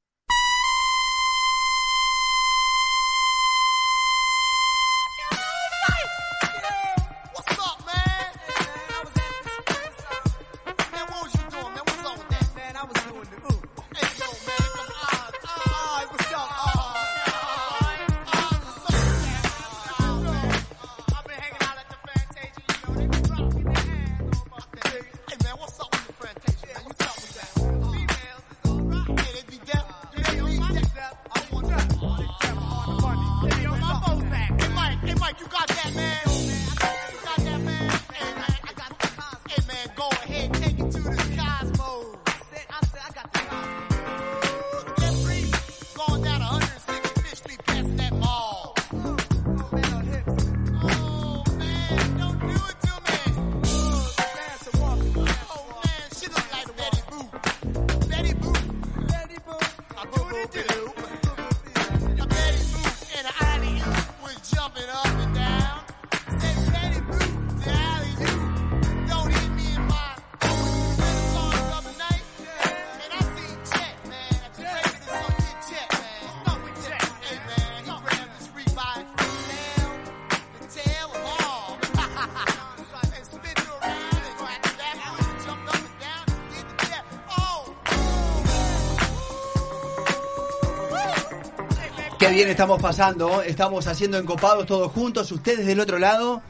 Qué bien estamos pasando, estamos haciendo encopados todos juntos, ustedes del otro lado,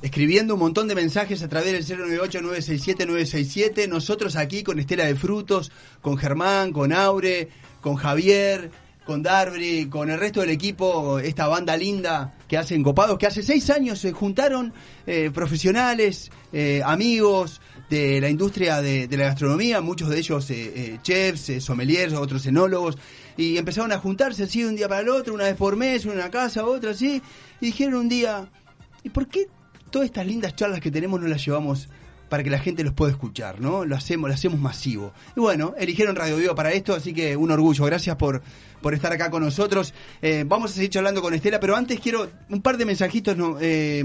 escribiendo un montón de mensajes a través del 098-967-967, nosotros aquí con Estela de Frutos, con Germán, con Aure, con Javier, con Darby, con el resto del equipo, esta banda linda que hace encopados, que hace seis años se juntaron eh, profesionales, eh, amigos de la industria de, la gastronomía, muchos de ellos eh, eh, chefs, eh, sommeliers, otros enólogos, y empezaron a juntarse así un día para el otro, una vez por mes, una casa, otra así, y dijeron un día, ¿y por qué todas estas lindas charlas que tenemos no las llevamos para que la gente los pueda escuchar, ¿no? Lo hacemos, lo hacemos masivo. Y bueno, eligieron Radio Viva para esto, así que un orgullo. Gracias por, por estar acá con nosotros. Eh, vamos a seguir charlando con Estela, pero antes quiero un par de mensajitos no, eh,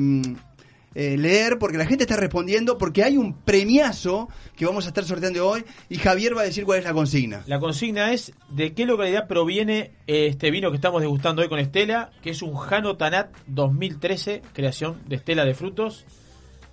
eh, leer, porque la gente está respondiendo, porque hay un premiazo que vamos a estar sorteando hoy, y Javier va a decir cuál es la consigna. La consigna es de qué localidad proviene este vino que estamos degustando hoy con Estela, que es un Jano Tanat 2013, creación de Estela de Frutos.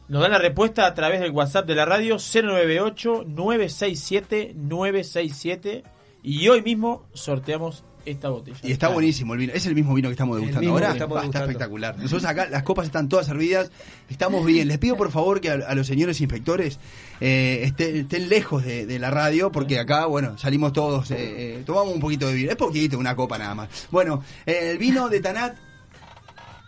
Nos dan la respuesta a través del WhatsApp de la radio 098-967-967 y hoy mismo sorteamos esta botella. Y está buenísimo el vino. Es el mismo vino que estamos degustando ahora. estamos Ah, está espectacular. Nosotros acá, las copas están todas servidas. Estamos bien. Les pido por favor que a, a los señores inspectores eh, estén, estén lejos de, de la radio, porque acá, bueno, salimos todos, eh, eh, tomamos un poquito de vino. Es poquito, una copa nada más. Bueno, eh, el vino de Tanat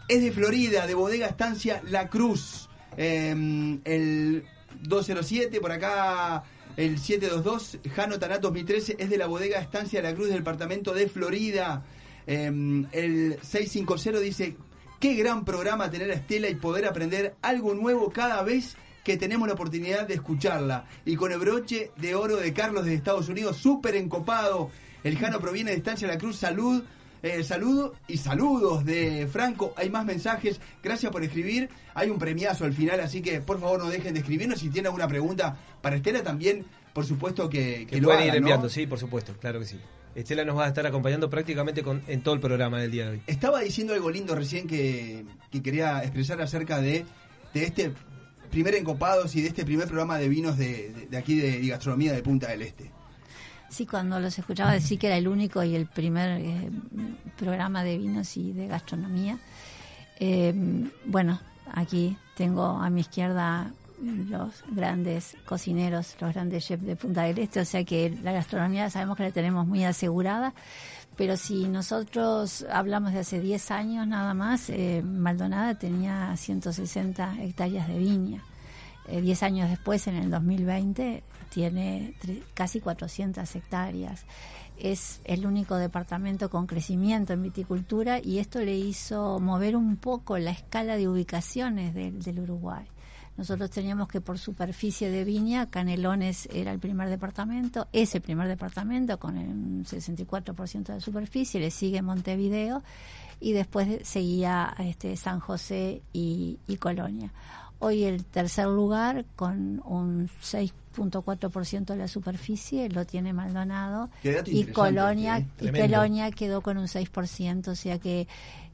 es de Florida, de bodega Estancia La Cruz. Eh, el 207, por acá el 722, Jano Tanat 2013, es de la bodega Estancia La Cruz del departamento de Florida. Eh, el 650 dice, qué gran programa tener a Estela y poder aprender algo nuevo cada vez que tenemos la oportunidad de escucharla. Y con el broche de oro de Carlos de Estados Unidos, súper encopado. El Jano proviene de Estancia La Cruz, salud. Eh, saludo y saludos de Franco. Hay más mensajes. Gracias por escribir. Hay un premiazo al final, así que por favor no dejen de escribirnos. Si tienen alguna pregunta para Estela también, por supuesto que, que Que lo pueden hagan, ir ¿no? enviando, sí, por supuesto, claro que sí. Estela nos va a estar acompañando prácticamente con, en todo el programa del día de hoy. Estaba diciendo algo lindo recién que, que quería expresar acerca de, de este primer Encopados y de este primer programa de vinos de, de- de aquí de, de gastronomía de Punta del Este. Sí, cuando los escuchaba decir que era el único y el primer eh, programa de vinos y de gastronomía. Eh, bueno, aquí tengo a mi izquierda los grandes cocineros, los grandes chefs de Punta del Este, o sea que la gastronomía sabemos que la tenemos muy asegurada, pero si nosotros hablamos de hace 10 años nada más, eh, Maldonada tenía 160 hectáreas de viña. Eh, 10 años después, en el 2020, tiene casi 400 hectáreas. Es el único departamento con crecimiento en viticultura y esto le hizo mover un poco la escala de ubicaciones del, Uruguay. Nosotros teníamos que por superficie de viña, Canelones era el primer departamento, es el primer departamento con el 64% de superficie, le sigue Montevideo y después seguía este, San José y Colonia. Hoy el tercer lugar con un 6.4% de la superficie lo tiene Maldonado y Colonia ¿eh? y. Colonia quedó con un 6%, o sea que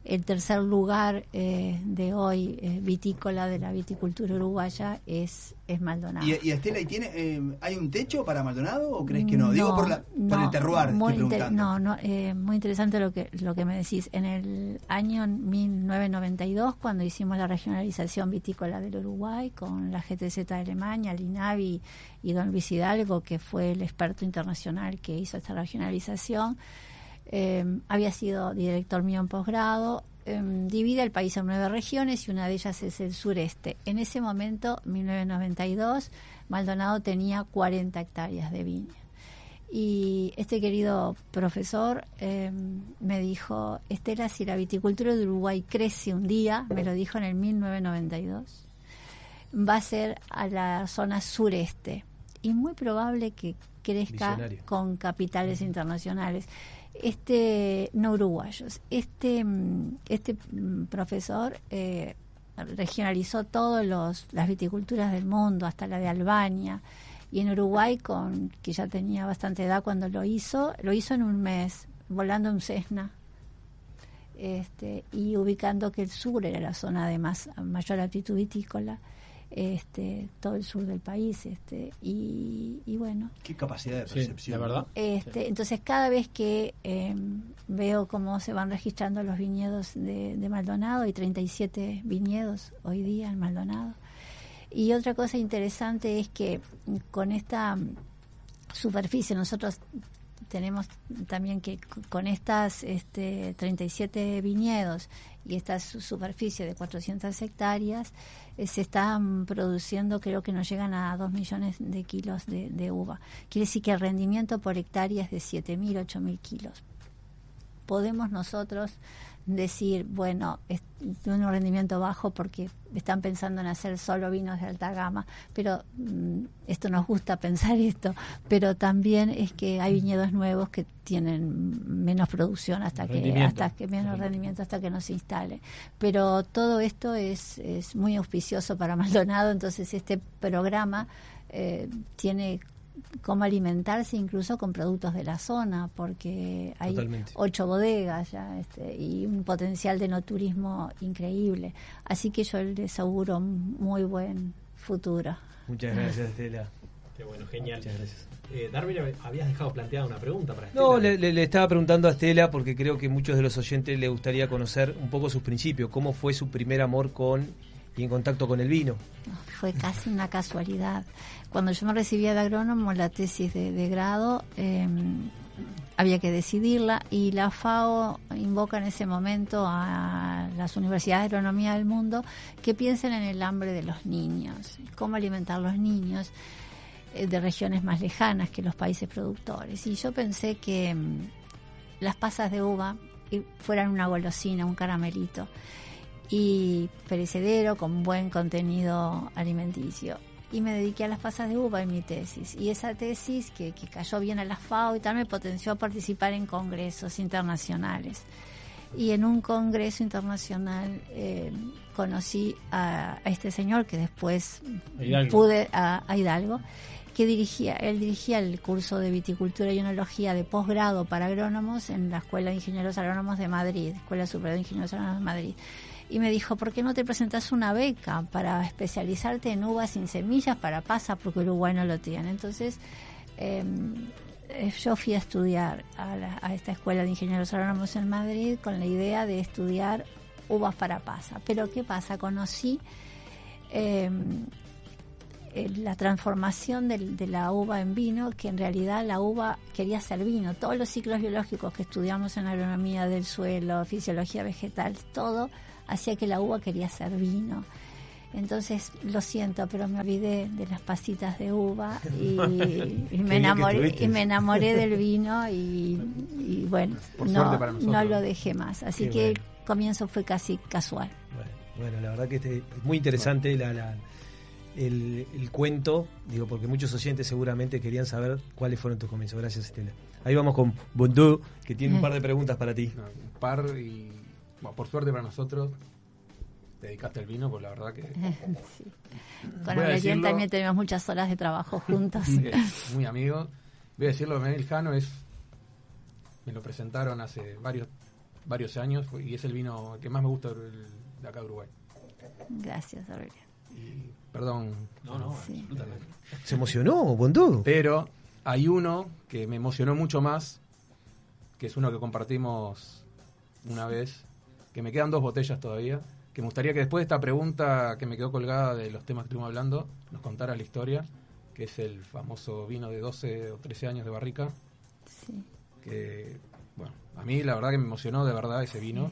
el tercer lugar eh, de hoy eh, vitícola de la viticultura uruguaya es, es Maldonado. ¿Y, y Estela, ¿y tiene, eh, ¿hay un techo para Maldonado o crees que no? Digo por, la, por el terroir, muy inter- no, no, eh, muy interesante lo que lo que me decís. En el año 1992, cuando hicimos la regionalización vitícola del Uruguay con la GTZ de Alemania, el INAVI y don Luis Hidalgo, que fue el experto internacional que hizo esta regionalización, eh, había sido director mío en posgrado. eh, divide el país en nueve regiones y una de ellas es el sureste. En ese momento, 1992, Maldonado tenía 40 hectáreas de viña. Y este querido profesor eh, me dijo, Estela, si la viticultura de Uruguay crece un día, me lo dijo en el 1992, va a ser a la zona sureste. Y muy probable que crezca Visionario. con capitales internacionales. Este, no uruguayos, este, mm, este mm, profesor eh, regionalizó todas las viticulturas del mundo, hasta la de Albania. Y en Uruguay, con que ya tenía bastante edad cuando lo hizo, lo hizo en un mes, volando en Cessna. Este, y ubicando que el sur era la zona de más mayor altitud vitícola, este, todo el sur del país, este, y, y bueno, Qué capacidad de Sí, percepción. la verdad. este, Entonces, cada vez que eh, veo cómo se van registrando los viñedos de, de Maldonado, hay 37 viñedos hoy día en Maldonado. Y otra cosa interesante es que con esta mm, superficie nosotros tenemos también que con estas este, 37 viñedos y esta su- superficie de 400 hectáreas eh, se están produciendo creo que nos llegan a 2 millones de kilos de, de uva. Quiere decir que el rendimiento por hectárea es de 7.000, 8.000 kilos. Podemos nosotros decir, bueno, es- tiene un rendimiento bajo porque están pensando en hacer solo vinos de alta gama, pero mm, esto nos gusta (laughs) pensar esto, pero también es que hay viñedos nuevos que tienen menos producción hasta que hasta que menos rendimiento hasta que no se instale. Pero todo esto es, es muy auspicioso para (laughs) Maldonado, entonces este programa eh, tiene cómo alimentarse incluso con productos de la zona, porque hay Totalmente. ocho bodegas ya este, y un potencial de no turismo increíble. Así que yo les auguro un muy buen futuro. Muchas (laughs) gracias, Estela. Qué bueno, genial. Muchas gracias. Eh, Darwin, habías dejado planteada una pregunta para No, Estela. le, le- le estaba preguntando a Estela porque creo que muchos de los oyentes le gustaría conocer un poco sus principios, cómo fue su primer amor con y en contacto con el vino. Fue casi una casualidad. Cuando yo me recibía de agrónomo, la tesis de, grado, eh, había que decidirla y la FAO invoca en ese momento a las universidades de agronomía del mundo que piensen en el hambre de los niños, cómo alimentar a los niños eh, de regiones más lejanas que los países productores. Y yo pensé que mm, las pasas de uva eh, fueran una golosina, un caramelito y perecedero con buen contenido alimenticio. Y me dediqué a las pasas de uva en mi tesis. Y esa tesis, que, que cayó bien a la FAO y tal, me potenció a participar en congresos internacionales. Y en un congreso internacional eh, conocí a, a este señor que después Hidalgo. pude, a, a Hidalgo, que dirigía, él dirigía el curso de viticultura y enología de posgrado para agrónomos en la Escuela de Ingenieros Agrónomos de Madrid, Escuela Superior de Ingenieros Agrónomos de Madrid. Y me dijo, ¿por qué no te presentas una beca para especializarte en uvas sin semillas para pasa? Porque Uruguay no lo tiene. Entonces, eh, eh, yo fui a estudiar a, la- a esta Escuela de Ingenieros Agrónomos en Madrid con la idea de estudiar uvas para pasa. Pero ¿qué pasa? Conocí eh, eh, la transformación del- de la uva en vino, que en realidad la uva quería ser vino. Todos los ciclos biológicos que estudiamos en agronomía del suelo, fisiología vegetal, todo hacía que la uva quería ser vino. Entonces, lo siento, pero me olvidé de las pasitas de uva y, (laughs) me, enamoré, y me enamoré del vino y, y bueno, Por no, para lo dejé más. Así Qué que bueno. el comienzo fue casi casual. Bueno, la verdad que este, es muy interesante la, la- el, el cuento, digo, porque muchos oyentes seguramente querían saber cuáles fueron tus comienzos. Gracias, Estela. Ahí vamos con Bondú, que tiene un par de preguntas para ti. Un par y, bueno, por suerte para nosotros, te dedicaste al vino, pues la verdad que... (laughs) Sí. Con (laughs) Voy a Aurelien decirlo- también tenemos muchas horas de trabajo juntos. (laughs) muy amigo. Voy a decirlo, Miguel Jano es... Me lo presentaron hace varios varios años y es el vino que más me gusta de acá de Uruguay. Gracias, Aurelien. Perdón. No, no, Sí. absolutamente. ¿Se emocionó, Bondú? Pero hay uno que me emocionó mucho más, que es uno que compartimos una vez, que me quedan dos botellas todavía, que me gustaría que después de esta pregunta que me quedó colgada de los temas que estuvimos hablando, nos contara la historia, que es el famoso vino de 12 o 13 años de barrica, Sí. que, bueno, a mí la verdad que me emocionó de verdad ese vino.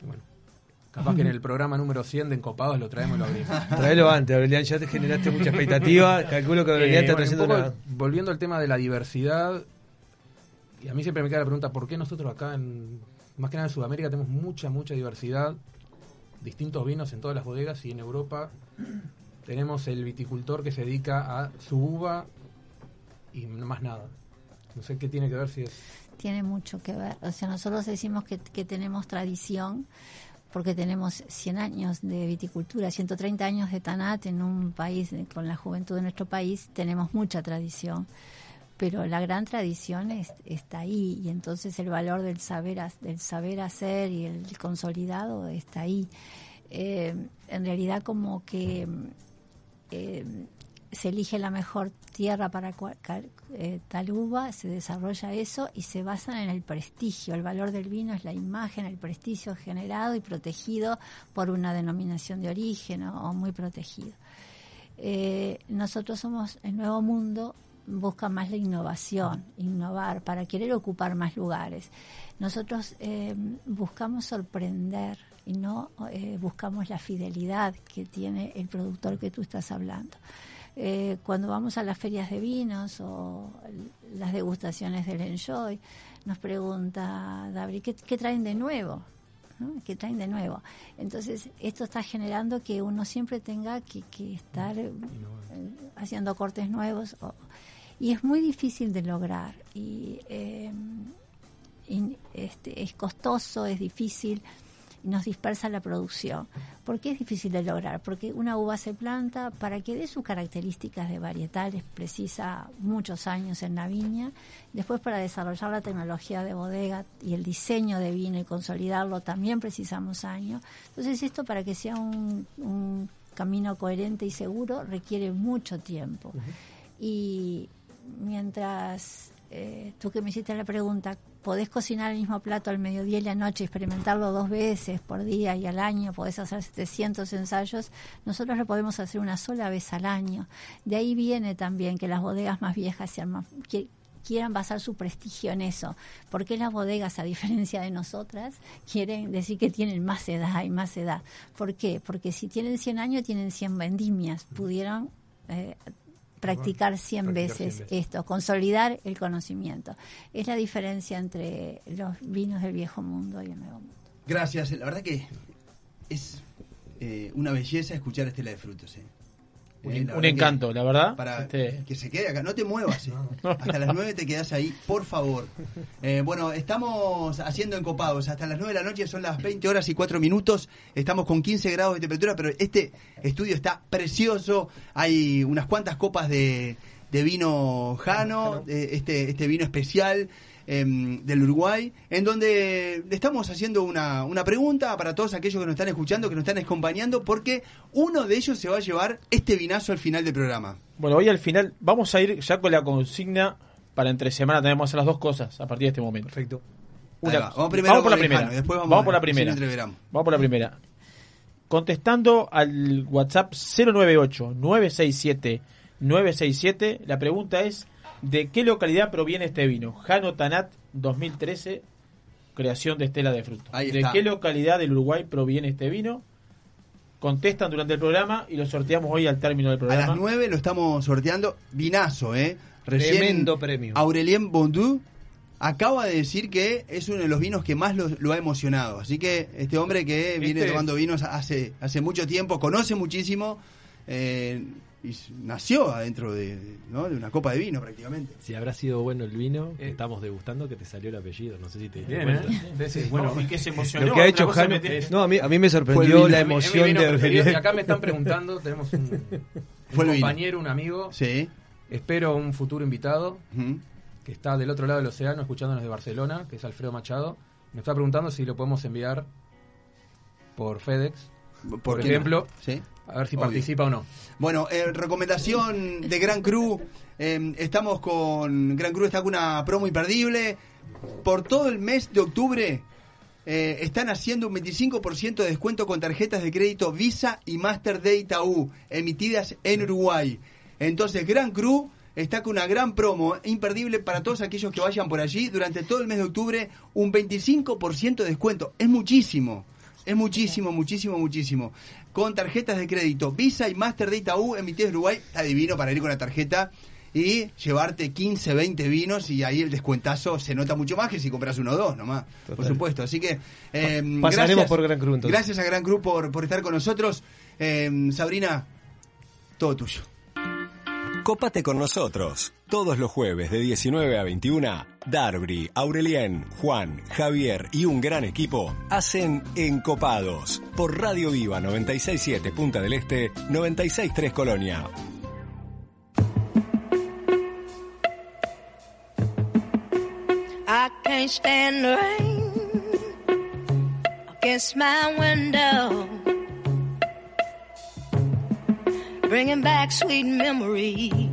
Y bueno, capaz que en el programa número 100 de Encopados lo traemos y lo abrimos. (laughs) Traelo antes, Aurelian, ya te generaste mucha expectativa. (laughs) Calculo que Aurelian Eh, está bueno, poco una... Volviendo al tema de la diversidad, y a mí siempre me queda la pregunta, ¿por qué nosotros acá, en, más que nada en Sudamérica, tenemos mucha, mucha diversidad, distintos vinos en todas las bodegas, y en Europa (clears throat) tenemos el viticultor que se dedica a su uva y no más nada? No sé qué tiene que ver si es... Tiene mucho que ver. O sea, nosotros decimos que, que tenemos tradición porque tenemos 100 años de viticultura, 130 años de Tanat en un país, con la juventud de nuestro país, tenemos mucha tradición. Pero la gran tradición es- está ahí y entonces el valor del saber, del saber hacer y el consolidado está ahí. Eh, en realidad como que eh, se elige la mejor tierra para cua- cal- eh, tal uva, se desarrolla eso y se basan en el prestigio. El valor del vino es la imagen, el prestigio generado y protegido por una denominación de origen o, muy protegido. Nosotros somos el nuevo mundo busca más la innovación, innovar para querer ocupar más lugares. Nosotros eh, buscamos sorprender y no eh, buscamos la fidelidad que tiene el productor que tú estás hablando. Eh, cuando vamos a las ferias de vinos o las degustaciones del Enjoy, nos pregunta Dabri, ¿qué, qué traen de nuevo? ¿no? que traen de nuevo. Entonces, esto está generando que uno siempre tenga que, que estar eh, haciendo cortes nuevos. o- y es muy difícil de lograr. Y, eh, y, este, es costoso, es difícil nos dispersa la producción. ¿Por qué es difícil de lograr? Porque una uva se planta para que dé sus características de varietales, precisa muchos años en la viña. Después para desarrollar la tecnología de bodega y el diseño de vino y consolidarlo también precisamos años. Entonces esto para que sea un, un camino coherente y seguro requiere mucho tiempo. Y mientras eh, tú que me hiciste la pregunta, podés cocinar el mismo plato al mediodía y la noche, experimentarlo dos veces por día y al año, podés hacer 700 ensayos, nosotros lo podemos hacer una sola vez al año. De ahí viene también que las bodegas más viejas sean más, que- quieran basar su prestigio en eso. porque las bodegas, a diferencia de nosotras, quieren decir que tienen más edad y más edad? ¿Por qué? Porque si tienen 100 años, tienen 100 vendimias. Pudieron eh, practicar 100 Practicar veces 100 veces. esto, consolidar el conocimiento. Es la diferencia entre los vinos del viejo mundo y el nuevo mundo. Gracias, la verdad que es eh, una belleza escuchar Estela de Frutos. eh. Un, Eh, un encanto, que la verdad. Para Este, que se quede acá, no te muevas. eh. (laughs) Hasta las 9 te quedas ahí, por favor. Eh, bueno, estamos haciendo encopados. Hasta las 9 de la noche son las 20 horas y 4 minutos. Estamos con 15 grados de temperatura, pero este estudio está precioso. Hay unas cuantas copas de, de vino Jano, eh, este, este vino especial em, del Uruguay, en donde le estamos haciendo una, una pregunta para todos aquellos que nos están escuchando, que nos están acompañando, porque uno de ellos se va a llevar este vinazo al final del programa. Bueno, hoy al final vamos a ir ya con la consigna para entre semana. Tenemos que hacer las dos cosas a partir de este momento. Perfecto. Va. Vamos primero por la primera. Después vamos vamos por la primera. Vamos por la primera. Contestando al WhatsApp 098-967-967, la pregunta es: ¿de qué localidad proviene este vino? Jano Tanat 2013, creación de Estela de Fruto. Ahí ¿De está. qué localidad del Uruguay proviene este vino? Contestan durante el programa y lo sorteamos hoy al término del A programa. las 9 lo estamos sorteando. Vinazo, ¿eh? Recién Tremendo premio. Aurelien Bondou acaba de decir que es uno de los vinos que más lo, lo ha emocionado. Así que este hombre que viene Este- tomando vinos hace, hace mucho tiempo, conoce muchísimo eh, y nació adentro de, ¿no? de una copa de vino prácticamente. Si habrá sido bueno el vino que Eh. estamos degustando, que te salió el apellido. No sé si te diste Bien, cuenta. ¿eh? Sí, sí. Bueno, y que se emocionó. Lo que ha hecho Jano. me- No, a mí, a mí me sorprendió la Es es emoción de preferido. Y Aurelien. acá me están preguntando, tenemos un, (laughs) Fue compañero, un amigo, Sí. espero un futuro invitado que está del otro lado del océano escuchándonos de Barcelona, que es Alfredo Machado. Me está preguntando si lo podemos enviar por FedEx, por, no? ejemplo, Sí. A ver si Obvio. participa o no. Bueno, eh, recomendación de Gran Cru. eh, estamos con. Gran Cru está con una promo imperdible. Por todo el mes de octubre eh, están haciendo un 25% de descuento con tarjetas de crédito Visa y Master de Itaú, emitidas en Uruguay. Entonces, Gran Cru está con una gran promo imperdible para todos aquellos que vayan por allí. Durante todo el mes de octubre, un 25% de descuento. Es muchísimo. Es muchísimo, muchísimo, muchísimo. Con tarjetas de crédito Visa y Master de Itaú emitidas en Uruguay. Está divino para ir con la tarjeta y llevarte 15, 20 vinos y ahí el descuentazo se nota mucho más que si compras uno o dos nomás. Por supuesto. Así que... eh, Pasaremos gracias- por Gran Cru, entonces. Gracias a Gran Cru por, por estar con nosotros. Eh, Sabrina, todo tuyo. Cópate con nosotros. Todos los jueves de 19 a 21, Darby, Aurelien, Juan, Javier y un gran equipo hacen Encopados por Radio Viva 967 Punta del Este, 963 Colonia. I can't stand the rain against my window, bringing back sweet memories.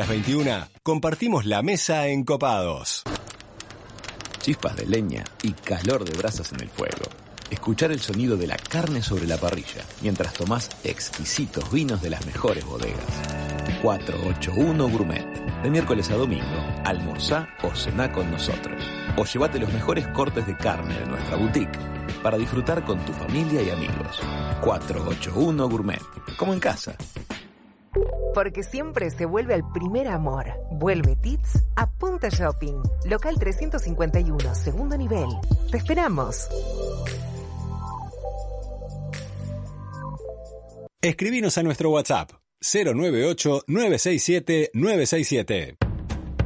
Las 21 compartimos la mesa en Copados. Chispas de leña y calor de brasas en el fuego. Escuchar el sonido de la carne sobre la parrilla mientras tomás exquisitos vinos de las mejores bodegas. 481 Gourmet. De miércoles a domingo, almorzá o cená con nosotros. O llévate los mejores cortes de carne de nuestra boutique para disfrutar con tu familia y amigos. 481 Gourmet. Como en casa. Porque siempre se vuelve al primer amor. Vuelve Tits a Punta Shopping. Local 351, segundo nivel. Te esperamos. Escribinos a nuestro WhatsApp 098-967-967.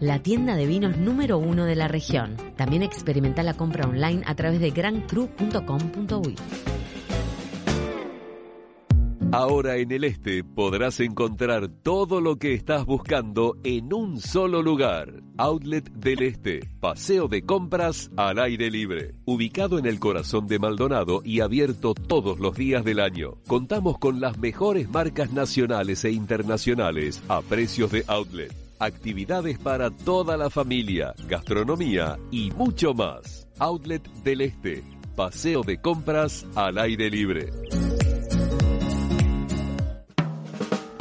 la tienda de vinos número uno de la región. También experimenta la compra online a través de grancru.com.uy. Ahora en el este podrás encontrar todo lo que estás buscando en un solo lugar. Outlet del Este, paseo de compras al aire libre. Ubicado en el corazón de Maldonado y abierto todos los días del año. Contamos con las mejores marcas nacionales e internacionales a precios de outlet. Actividades para toda la familia, gastronomía y mucho más. Outlet del Este, paseo de compras al aire libre.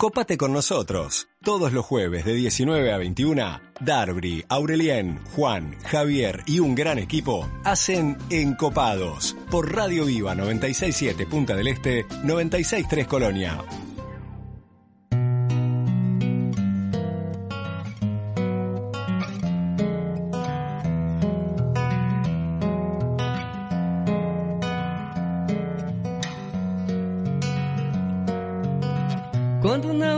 Cópate con nosotros. Todos los jueves de 19 a 21, Darby, Aurelien, Juan, Javier y un gran equipo hacen Encopados por Radio Viva 967 Punta del Este, 963 Colonia.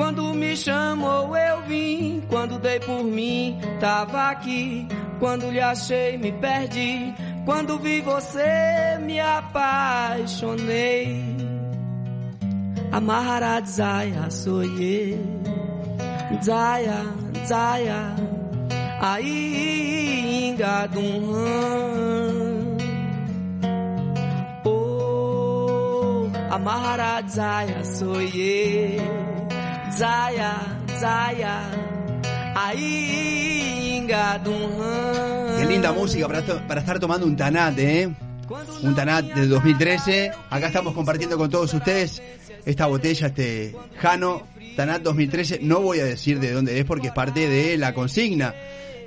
Quando me chamou eu vim, quando dei por mim tava aqui, quando lhe achei me perdi, quando vi você me apaixonei. Amarra Zaya sonhei, Zaya, Zaya, ainda de um ramo. Oh, amarra Zaya, soye, Zaya, Zaya, de ramo. Qué linda música para, para estar tomando un Tanat, ¿eh? Un Tanat del 2013. Acá estamos compartiendo con todos ustedes esta botella, este Jano Tanat 2013. No voy a decir de dónde es porque es parte de la consigna.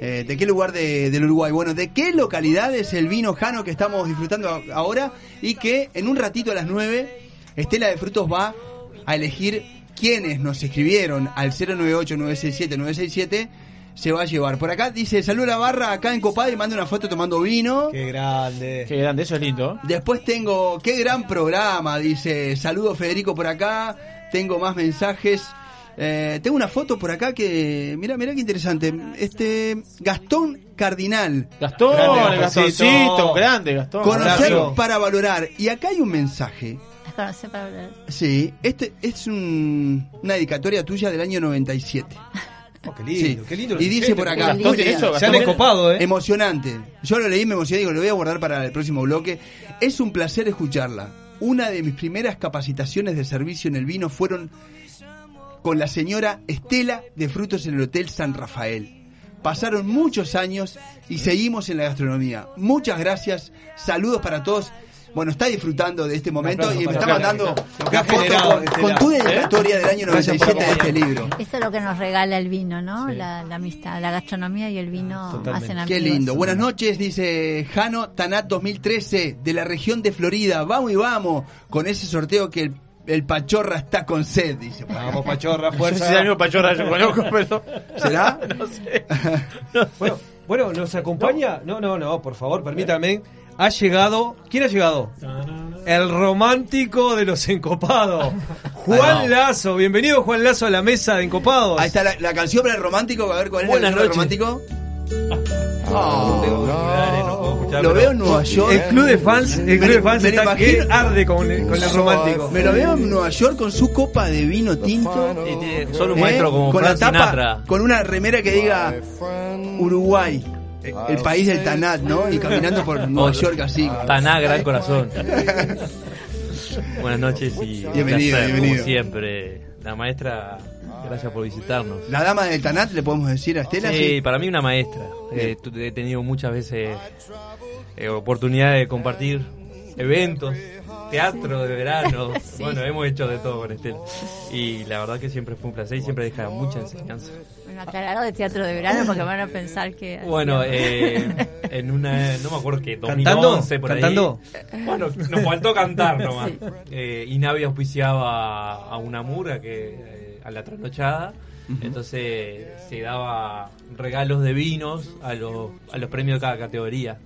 Eh, ¿De qué lugar de- del Uruguay? Bueno, ¿de qué localidad es el vino Jano que estamos disfrutando ahora? Y que en un ratito a las 9, Estela de Frutos va a elegir quiénes nos escribieron al 098-967-967 se va a llevar. Por acá dice, salud a la barra acá en Copada y manda una foto tomando vino. Qué grande. Qué grande, eso es lindo. Después tengo, qué gran programa, dice, saludo Federico por acá, tengo más mensajes. Eh, tengo una foto por acá que, mira, mira qué interesante. Este, Gastón Cardinal. Gastón, Grande, Gastoncito. Grande, Gastón. Conocer para valorar. Y acá hay un mensaje. Conocer para hablar. Sí, este es un- una dedicatoria tuya del año 97. (laughs) Oh, qué lindo, qué lindo. Y dice por acá, eso, Se han encopado, ¿eh? Emocionante. Yo lo leí, me emocioné, digo, lo voy a guardar para el próximo bloque. Es un placer escucharla. Una de mis primeras capacitaciones de servicio en el vino fueron con la señora Estela de Frutos en el Hotel San Rafael. Pasaron muchos años y seguimos en la gastronomía. Muchas gracias, saludos para todos. Bueno, está disfrutando de este momento y me está mandando foto con, tu dedicatoria ¿Eh? del año Gracias por 97 de este libro. Esto es lo que nos regala el vino, ¿no? La, la amistad, la gastronomía y el vino hacen amigos. Qué lindo. Buenas noches, dice Jano Tanat 2013 de la región de Florida. Vamos y vamos con ese sorteo que el, el Pachorra está con sed, dice. Vamos, Pachorra, No (laughs) fuerza. sé si es el mismo Pachorra yo conozco, pero. ¿Será? (laughs) no sé. (laughs) Bueno, bueno, nos acompaña. No, no, no, por favor, permítanme. Ha llegado. ¿Quién ha llegado? El romántico de los encopados. (laughs) Juan Lazo. Bienvenido, Juan Lazo, a la mesa de encopados. Ahí está la, la canción para el romántico. A ver cuál es Buenas la canción del noches. romántico. Oh. Lo veo en Nueva York. El club de fans, el club de fans está que imagino- arde con, el- con el romántico. Me lo veo en Nueva York con su copa de vino tinto. solo un ¿eh? maestro como con Frank la tapa, Sinatra. Con una remera que diga Uruguay, el país del Tanat, ¿no? Y caminando por (laughs) Nueva. York así. Taná, gran corazón. (laughs) Buenas noches y un Bienvenido, placer, bienvenido. como siempre. La maestra, gracias por visitarnos. La dama del Tanat, le podemos decir a Estela. Sí, para mí una maestra. Eh, he tenido muchas veces eh, oportunidad de compartir eventos, teatro de verano. (laughs) Sí. Bueno, hemos hecho de todo con Estela. Y la verdad que siempre fue un placer y siempre deja mucha enseñanza. Bueno, aclarado de teatro de verano porque van a pensar que... (laughs) Bueno, eh, en una, no me acuerdo qué, (laughs) ¿Cantando? 2011 por ¿Cantando? ahí. Bueno, nos faltó cantar nomás. Sí. Eh, y Navi auspiciaba a una murga que eh, a la trasnochada. Entonces se daba regalos de vinos a los, a los premios de cada categoría.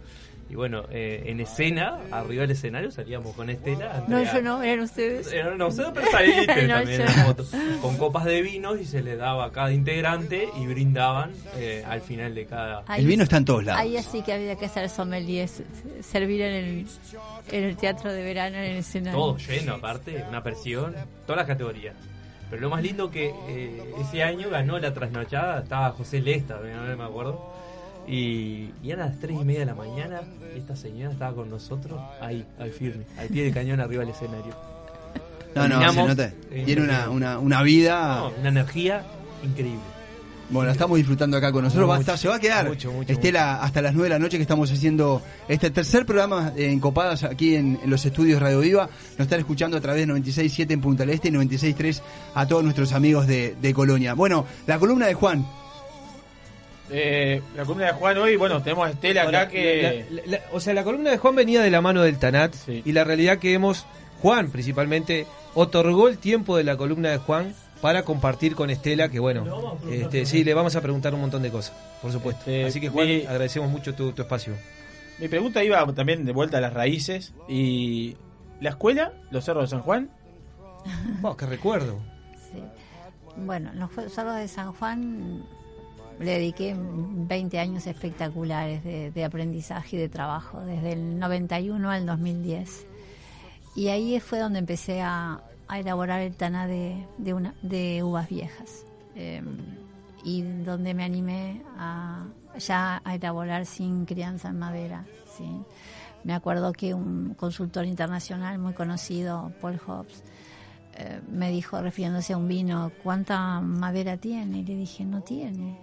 Y bueno, eh, en escena, arriba del escenario, salíamos con Estela. No, Andrea- yo no, eran ustedes. eh, no sé, pero saliste (laughs) No, también en la no. foto. Con copas de vinos y se le daba a cada integrante y brindaban eh, al final de cada. Ahí- El vino está en todos lados. Ahí así que había que ser sommelier, s- servir en el, en el teatro de verano, en el escenario. Todo lleno, aparte, una presión, todas las categorías. Pero lo más lindo que eh, ese año ganó la trasnochada, estaba José Lesta, no me acuerdo. Y, y eran las 3 y media de la mañana, esta señora estaba con nosotros ahí, al firme, al pie del cañón arriba del escenario. No, no, se nota. eh, Tiene una, una, una vida. no, una energía increíble. Bueno, la estamos disfrutando acá con nosotros. Va a Mucho, estar- se va a quedar mucho, mucho, Estela hasta las 9 de la noche que estamos haciendo este tercer programa en Copadas aquí en, en los estudios Radio Viva. Nos están escuchando a través de 96.7 en Punta del Este y 96.3 a todos nuestros amigos de, de Colonia. Bueno, la columna de Juan. Eh, la columna de Juan hoy, bueno, tenemos a Estela acá Ahora, que. la- la- la- o sea, la columna de Juan venía de la mano del Tanat y la realidad que hemos, Juan principalmente, otorgó el tiempo de la columna de Juan para compartir con Estela, que bueno, este, sí, le vamos a preguntar un montón de cosas, por supuesto. Este, Así que Juan, mi- agradecemos mucho tu, tu espacio. Mi pregunta iba también de vuelta a las raíces. Y. ¿La escuela? ¿Los cerros de San Juan? (laughs) Oh, qué recuerdo. Bueno, los Cerros de San Juan le dediqué 20 años espectaculares de, de aprendizaje y de trabajo, desde el 91 al 2010. Y ahí fue donde empecé a, elaborar el taná de, una, de uvas viejas. Eh, y donde me animé a ya a elaborar sin crianza en madera. Me acuerdo que un consultor internacional muy conocido, Paul Hobbs, eh, me dijo, refiriéndose a un vino, ¿cuánta madera tiene? Y le dije, no tiene.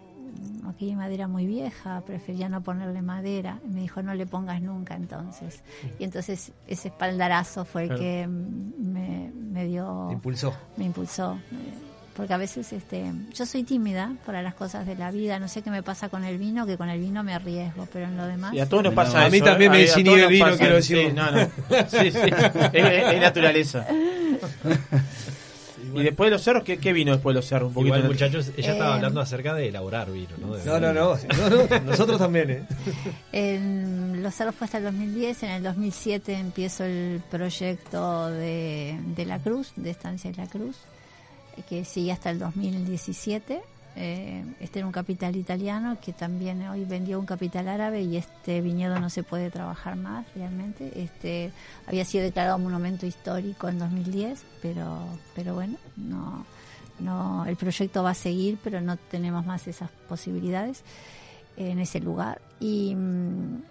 Aquí hay madera muy vieja, prefería no ponerle madera. Y me dijo, no le pongas nunca entonces. Y entonces ese espaldarazo fue el Claro. que me, me dio... Te impulsó. Me impulsó. eh, Porque a veces este, yo soy tímida para las cosas de la vida. No sé qué me pasa con el vino, que con el vino me arriesgo, pero en lo demás... Y a todos nos No, pasa a mí eso, también ¿eh? me desinhibe el vino, quiero decir. Sí, no, no. Sí, sí. Es, es naturaleza. (laughs) Y después de los cerros, ¿qué, qué vino después de los cerros? Un poquito Igual, muchachos, ella estaba Eh, hablando acerca de elaborar vino, ¿no? De- No, no, no, no, no, nosotros también, ¿eh? (laughs) En Los Cerros fue hasta el 2010, en el 2007 empiezo el proyecto de, de La Cruz, de Estancia de La Cruz, eh, que sigue hasta el 2017. Eh, este era un capital italiano que también hoy vendió un capital árabe y este viñedo no se puede trabajar más realmente. Este había sido declarado monumento histórico en 2010, pero pero bueno, no no el proyecto va a seguir, pero no tenemos más esas posibilidades en ese lugar y mm,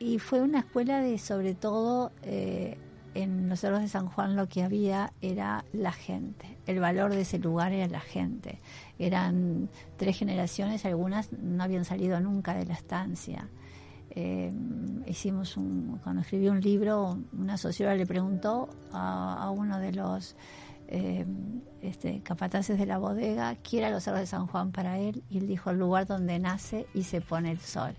y fue una escuela de sobre todo eh, en los cerros de San Juan lo que había era la gente. El valor de ese lugar era la gente. Eran tres generaciones algunas no habían salido nunca de la estancia. Eh, hicimos un cuando escribí un libro una socióloga le preguntó a, uno de los eh, este, capataces de la bodega, quiera los cerros de San Juan para él, y él dijo el lugar donde nace y se pone el sol.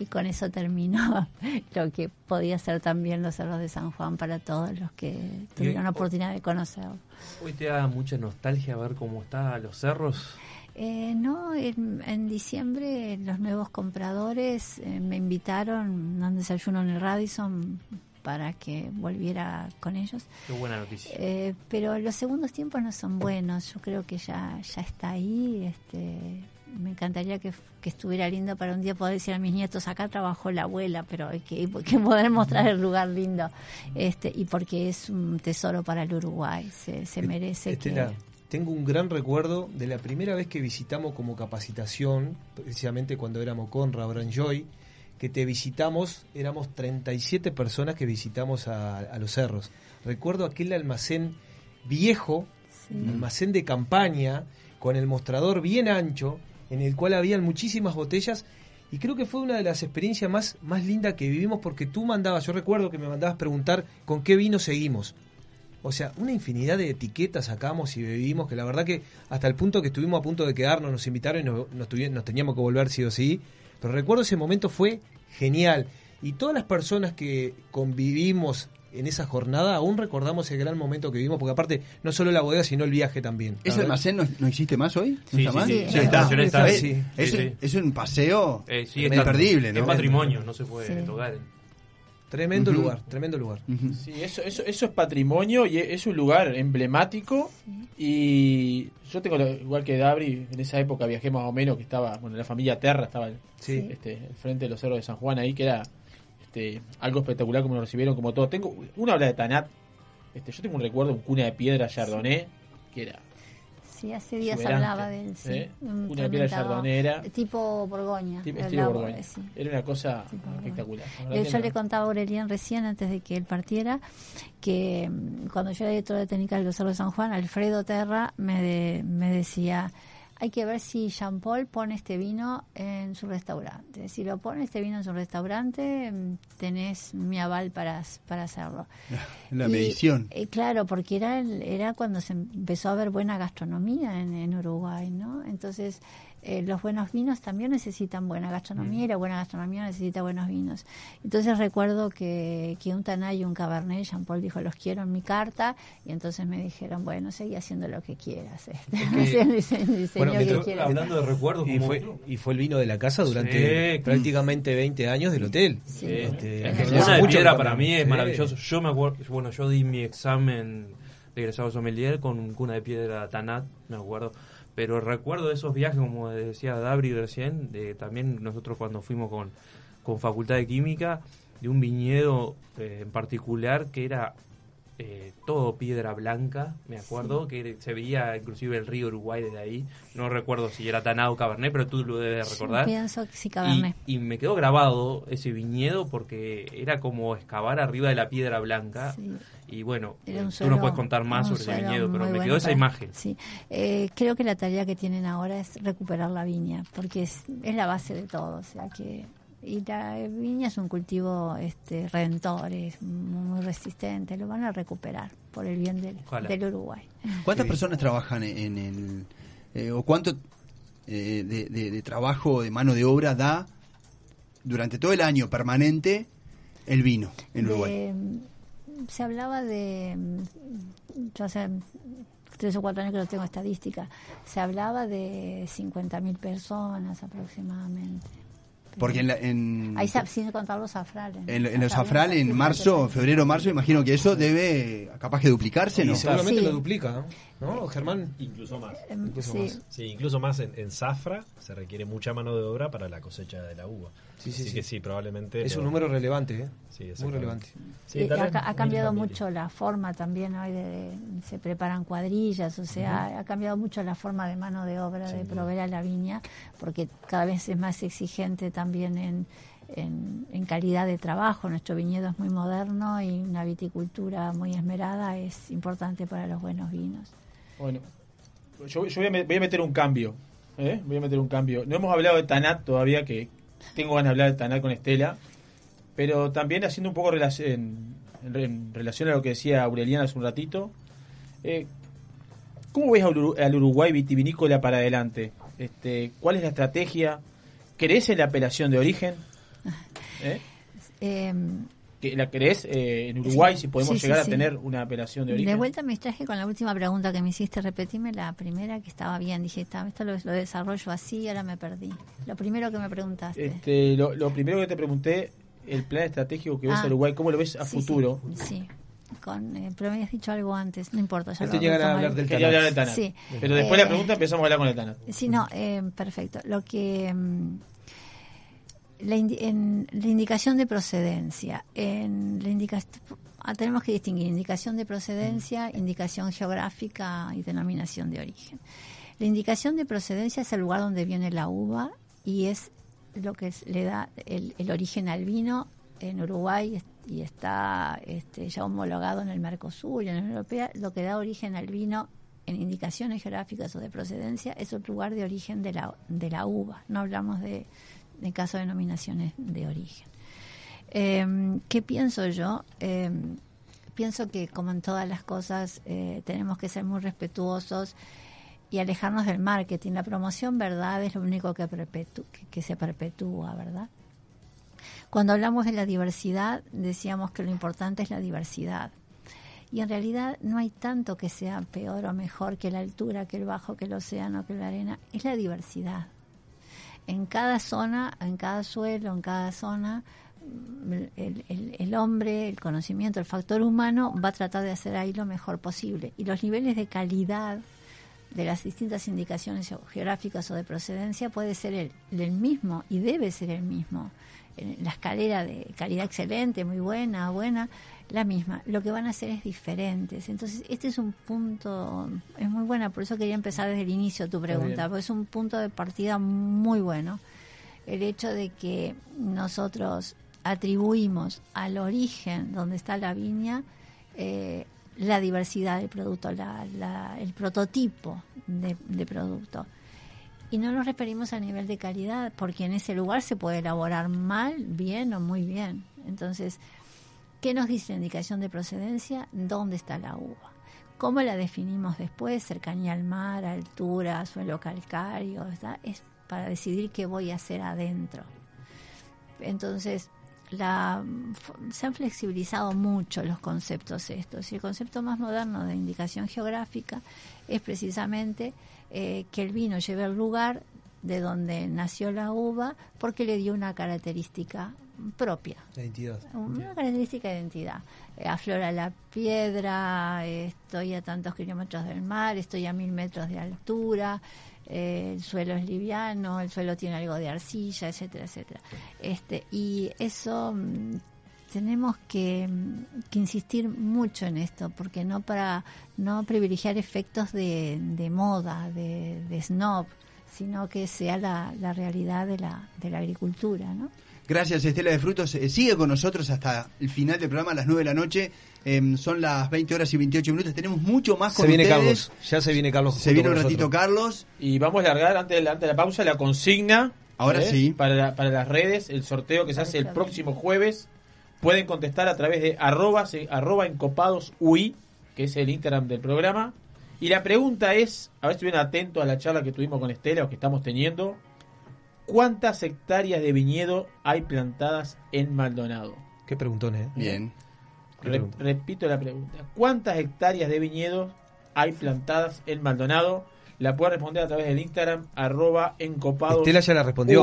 Y con eso terminó (laughs) lo que podía ser también los cerros de San Juan para todos los que tuvieron la oportunidad de conocerlo. Hoy te da mucha nostalgia ver cómo están los cerros. Eh, no, en, en diciembre los nuevos compradores eh, me invitaron a un desayuno en el Radisson para que volviera con ellos. Qué buena noticia. Eh, pero los segundos tiempos no son buenos. Yo creo que ya, ya está ahí. Este, me encantaría que, que estuviera lindo para un día poder decir a mis nietos, acá trabajó la abuela, pero hay que, hay que poder mostrar el lugar lindo. Este, y porque es un tesoro para el Uruguay. Se, se merece que... Estela, tengo un gran recuerdo de la primera vez que visitamos como capacitación, precisamente cuando éramos con Rabran Joy, que te visitamos, éramos 37 personas que visitamos a, a los cerros. Recuerdo aquel almacén viejo, almacén de campaña, con el mostrador bien ancho, en el cual habían muchísimas botellas. Y creo que fue una de las experiencias más, más lindas que vivimos porque tú mandabas, yo recuerdo que me mandabas preguntar con qué vino seguimos. O sea, una infinidad de etiquetas sacamos y bebimos, que la verdad que hasta el punto que estuvimos a punto de quedarnos, nos invitaron y nos, nos, teníamos que volver sí o sí. Pero recuerdo ese momento fue genial. Y todas las personas que convivimos en esa jornada, aún recordamos el gran momento que vivimos, porque aparte no solo la bodega, sino el viaje también. ¿Ese almacén no, no existe más hoy? ¿No Sí, está sí, más? sí. Sí, La está. estación está, Es- sí, es, sí, sí. es un paseo Eh, sí, es está- imperdible, ¿no? Es patrimonio, no se puede Sí. tocar. Tremendo lugar, tremendo lugar. Sí, eso, eso, eso es patrimonio y es un lugar emblemático. Y yo tengo, lo- igual que Dabri, en esa época viajé más o menos, que estaba, bueno, la familia Terra estaba Sí. este, frente de los cerros de San Juan ahí, que era este, algo espectacular como nos recibieron, como todo. Tengo, uno habla de Tanat, este, yo tengo un recuerdo, un cuna de piedra Chardonnay, que era Sí, hace días exuberante, hablaba de él. Sí. ¿eh? Un Cuna de piedra fermentado Chardonnay era, Tipo Borgoña. tipo estilo Borgoña. sí. Era una cosa espectacular. Yo no. le contaba a Aurelian recién, antes de que él partiera, que mm, cuando yo era directora técnica del Cerro de San Juan, Alfredo Terra me, de- me decía, hay que ver si Jean Paul pone este vino en su restaurante. Si lo pone este vino en su restaurante, mm, tenés mi aval para, para hacerlo. (laughs) La Y, medición. eh, claro, porque era, era cuando se empezó a ver buena gastronomía en, en Uruguay, ¿no? Entonces, eh, los buenos vinos también necesitan buena gastronomía y la buena gastronomía necesita buenos vinos. Entonces recuerdo que, que un Tanay y un Cabernet, Jean Paul dijo, los quiero en mi carta, y entonces me dijeron, bueno, seguí haciendo lo que quieras. este. (laughs) el dise- el diseño Bueno, que pero quieras. hablando de recuerdos, y como- fue, y fue el vino de la casa durante Sí. prácticamente 20 años del hotel. Sí. Este, Es que Cuna de Piedra para mí es Sí. maravilloso. Yo me acuerdo, bueno, yo di mi examen de egresado sommelier con un Cuna de Piedra Tanat, me acuerdo. Pero recuerdo esos viajes, como decía Dabri recién, de, también nosotros cuando fuimos con, con Facultad de Química, de un viñedo eh, en particular que era eh, todo piedra blanca, me acuerdo, que se veía inclusive el río Uruguay desde ahí. No recuerdo si era Tanao o Cabernet, pero tú lo debes recordar. Pienso que sí, Cabernet. Y, y me quedó grabado ese viñedo porque era como excavar arriba de la piedra blanca. Y bueno, un tú nos puedes contar más sobre ese viñedo, pero me bueno quedó esa para- imagen. Sí, Eh, creo que la tarea que tienen ahora es recuperar la viña, porque es, es la base de todo. O sea que y la viña es un cultivo este, redentor, es muy resistente, lo van a recuperar por el bien del, del Uruguay. ¿Cuántas personas trabajan en el... eh, o cuánto eh, de, de- de trabajo, de mano de obra da durante todo el año permanente el vino en Uruguay? De- se hablaba de, yo hace tres o cuatro años que no tengo estadística, se hablaba de 50.000 personas aproximadamente. Porque en, la- en, Ahí sin contar los zafrales. en, en los Zafral, en marzo, febrero, marzo, imagino que eso debe capaz que duplicarse, ¿no? Y seguramente Sí. lo duplica, ¿no? ¿No, Germán? Incluso más. Em, Incluso sí. más. Sí, incluso más en, en zafra se requiere mucha mano de obra para la cosecha de la uva. Sí, sí, Así sí. que sí, probablemente. Es lo- un número relevante, ¿eh? Sí, Muy exactamente. relevante. Sí, Eh, ha, cambiado mucho la forma también hoy de, de- se preparan cuadrillas, o sea, ha cambiado mucho la forma de mano de obra de proveer a la viña, porque cada vez es más exigente también en, en, en calidad de trabajo. Nuestro viñedo es muy moderno y una viticultura muy esmerada es importante para los buenos vinos. Bueno, yo, yo voy, a, me- voy a meter un cambio. ¿eh? Voy a meter un cambio. No hemos hablado de Tanat todavía, que tengo ganas de hablar de Tanat con Estela. Pero también haciendo un poco relac- en, en re- en relación a lo que decía Aureliana hace un ratito. eh, ¿Cómo ves al, Uru- al Uruguay vitivinícola para adelante? Este, ¿Cuál es la estrategia? ¿Crees en la apelación de origen? (laughs) ¿Eh? Em, ¿Que ¿La crees eh, en Uruguay Sí, si podemos sí, llegar sí. a tener una apelación de De origen? vuelta me distraje con la última pregunta que me hiciste. Repetime la primera que estaba bien. Dije, "Está, esto lo, lo desarrollo así y ahora me perdí. Lo primero que me preguntaste. Este, lo, lo primero que te pregunté, el plan estratégico que ves Ah. a Uruguay, ¿cómo lo ves a Sí, futuro? Sí. Con, eh, pero me habías dicho algo antes, no importa. Ya Este lo llegan a hablar del Quería hablar. Pero después de la Eh, pregunta empezamos a hablar con el Tanat. Sí, no, eh, perfecto. Lo que. Mm, la, indi- en la indicación de procedencia. En la indica- ah, tenemos que distinguir indicación de procedencia, indicación geográfica y denominación de origen. La indicación de procedencia es el lugar donde viene la uva y es lo que es- le da el, el origen al vino en Uruguay y está este, ya homologado en el Mercosur y en la Unión Europea, lo que da origen al vino en indicaciones geográficas o de procedencia es el lugar de origen de la, de la uva. No hablamos de, de caso de denominaciones de origen. Eh, ¿Qué pienso yo? Eh, pienso que como en todas las cosas eh, tenemos que ser muy respetuosos y alejarnos del marketing. La promoción, verdad, es lo único que, que se perpetúa, ¿verdad? Cuando hablamos de la diversidad, decíamos que lo importante es la diversidad. Y en realidad no hay tanto que sea peor o mejor que la altura, que el bajo, que el océano, que la arena. Es la diversidad. En cada zona, en cada suelo, en cada zona, el, hombre, el conocimiento, el factor humano va a tratar de hacer ahí lo mejor posible. Y los niveles de calidad de las distintas indicaciones geográficas o de procedencia puede ser el, el mismo y debe ser el mismo. En La escalera de calidad excelente, muy buena, buena, la misma. Lo que van a hacer es diferentes. Entonces, este es un punto, es muy buena, por eso quería empezar desde el inicio tu pregunta, porque es un punto de partida muy bueno. El hecho de que nosotros atribuimos al origen donde está la viña eh, la diversidad del producto, la- la- el prototipo de, de producto. Y no nos referimos a nivel de calidad, porque en ese lugar se puede elaborar mal, bien o muy bien. Entonces, ¿qué nos dice la indicación de procedencia? ¿Dónde está la uva? ¿Cómo la definimos después? Cercanía al mar, altura, suelo calcáreo, es para decidir qué voy a hacer adentro. Entonces, la, se han flexibilizado mucho los conceptos estos. Y el concepto más moderno de indicación geográfica es precisamente eh, que el vino lleve el lugar de donde nació la uva porque le dio una característica propia. Identidad. Una característica de identidad. Eh, aflora la piedra, eh, estoy a tantos kilómetros del mar, estoy a mil metros de altura, eh, el suelo es liviano, el suelo tiene algo de arcilla, etcétera, etcétera. Este, y eso mm, tenemos que, mm, que insistir mucho en esto, porque no para no privilegiar efectos de, de moda, de, de snob, sino que sea la, la realidad de la, de la agricultura, ¿no? Gracias, Estela de Frutos. Eh, sigue con nosotros hasta el final del programa a las 9 de la noche. Em, son las 20 horas y 28 minutos. Tenemos mucho más con Se viene ustedes. Carlos, ya se viene Carlos. Se viene un ratito nosotros. Carlos. Y vamos a largar antes de la, antes de la pausa la consigna. Ahora ¿eh? sí. Para, la- para las redes, el sorteo que se hace el próximo jueves. Pueden contestar a través de arroba, arroba encopados UI, que es el Instagram del programa. Y la pregunta es, a ver si estuvieron atentos a la charla que tuvimos con Estela o que estamos teniendo. ¿Cuántas hectáreas de viñedo hay plantadas en Maldonado? Qué preguntón, ¿eh? Bien. Re- repito la pregunta. ¿Cuántas hectáreas de viñedos hay plantadas en Maldonado? La puede responder a través del Instagram, arroba encopados. Estela ya la respondió.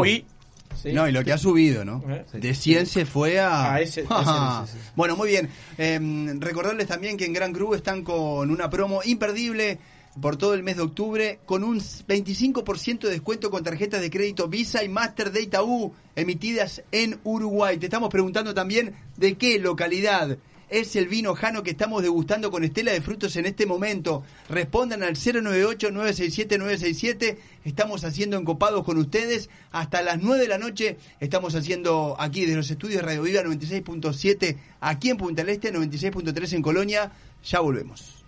Sí. No, y lo que ha subido, ¿no? ¿Eh? De 100 se fue a... A ese- (laughs) ese- Ajá. ese- ese. Bueno, muy bien. Em, recordarles también que en Gran Cruz están con una promo imperdible por todo el mes de octubre con un 25% de descuento con tarjetas de crédito Visa y Master de Itaú emitidas en Uruguay. Te estamos preguntando también de qué localidad es el vino Jano que estamos degustando con Estela de Frutos en este momento. Respondan al 098-967-967. Estamos haciendo encopados con ustedes. Hasta las 9 de la noche estamos haciendo aquí desde los estudios Radio Viva 96.7 aquí en Punta del Este, 96.3 en Colonia. Ya volvemos.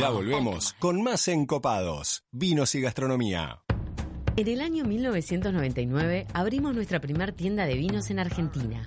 Ya volvemos con más Encopados, vinos y gastronomía. En el año 1999 abrimos nuestra primer tienda de vinos en Argentina.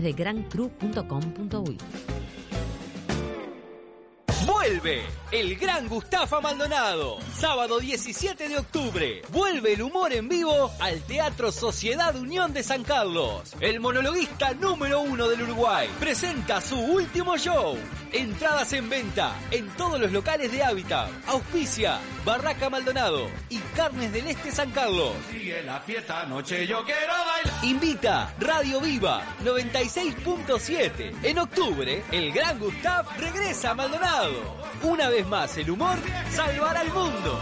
de grandcru.com.uy. Vuelve el gran Gustafa Maldonado. Sábado 17 de octubre. Vuelve el humor en vivo al Teatro Sociedad Unión de San Carlos. El monologuista número uno del Uruguay presenta su último show. Entradas en venta en todos los locales de Hábitat. Auspicia Barraca Maldonado y Carnes del Este San Carlos. Sigue la fiesta anoche, yo quiero bailar. Invita Radio Viva 96.7. En octubre, el gran Gustav regresa a Maldonado. Una vez más, el humor salvará al mundo.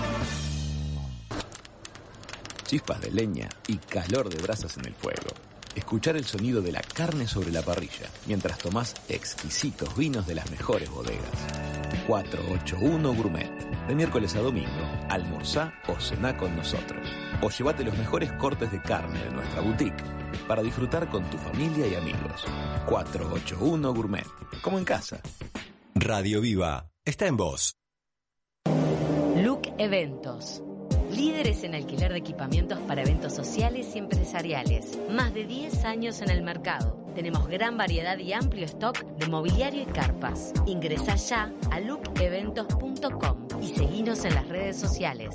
Chispas de leña y calor de brasas en el fuego. Escuchar el sonido de la carne sobre la parrilla mientras tomás exquisitos vinos de las mejores bodegas. 481 Gourmet. De miércoles a domingo, almorzá o cená con nosotros. O llévate los mejores cortes de carne de nuestra boutique para disfrutar con tu familia y amigos. 481 Gourmet. Como en casa. Radio Viva está en voz. Look Eventos. Líderes en alquiler de equipamientos para eventos sociales y empresariales. Más de 10 años en el mercado. Tenemos gran variedad y amplio stock de mobiliario y carpas. Ingresa ya a lookeventos.com y seguinos en las redes sociales.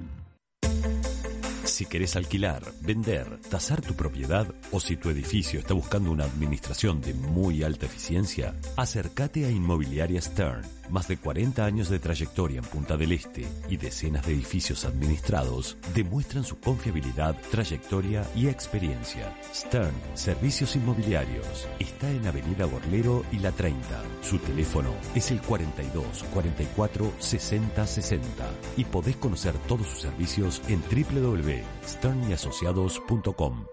Si querés alquilar, vender, tasar tu propiedad o si tu edificio está buscando una administración de muy alta eficiencia, acércate a Inmobiliaria Stern. Más de 40 años de trayectoria en Punta del Este y decenas de edificios administrados demuestran su confiabilidad, trayectoria y experiencia. Stern Servicios Inmobiliarios está en Avenida Borlero y La 30. Su teléfono es el 42 44 60 60 y podés conocer todos sus servicios en www.sternyasociados.com.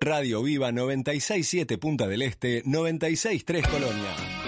Radio Viva 967 Punta del Este, 963 Colonia.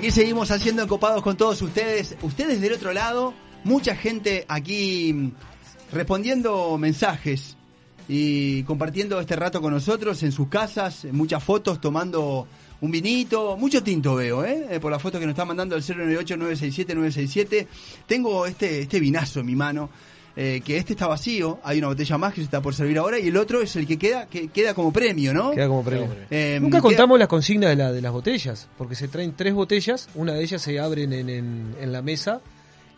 Aquí seguimos haciendo encopados con todos ustedes. Ustedes del otro lado, mucha gente aquí mm, respondiendo mensajes y compartiendo este rato con nosotros en sus casas, muchas fotos tomando un vinito, mucho tinto veo, ¿eh? Eh, por la foto que nos está mandando el 098-967-967. Tengo este, este vinazo en mi mano. Eh, que este está vacío, hay una botella más que se está por servir ahora y el otro es el que queda que queda como premio, ¿no? Queda como premio. Eh, Nunca queda- contamos las consignas de, la, de las botellas, porque se traen tres botellas, una de ellas se abre en, en- en la mesa,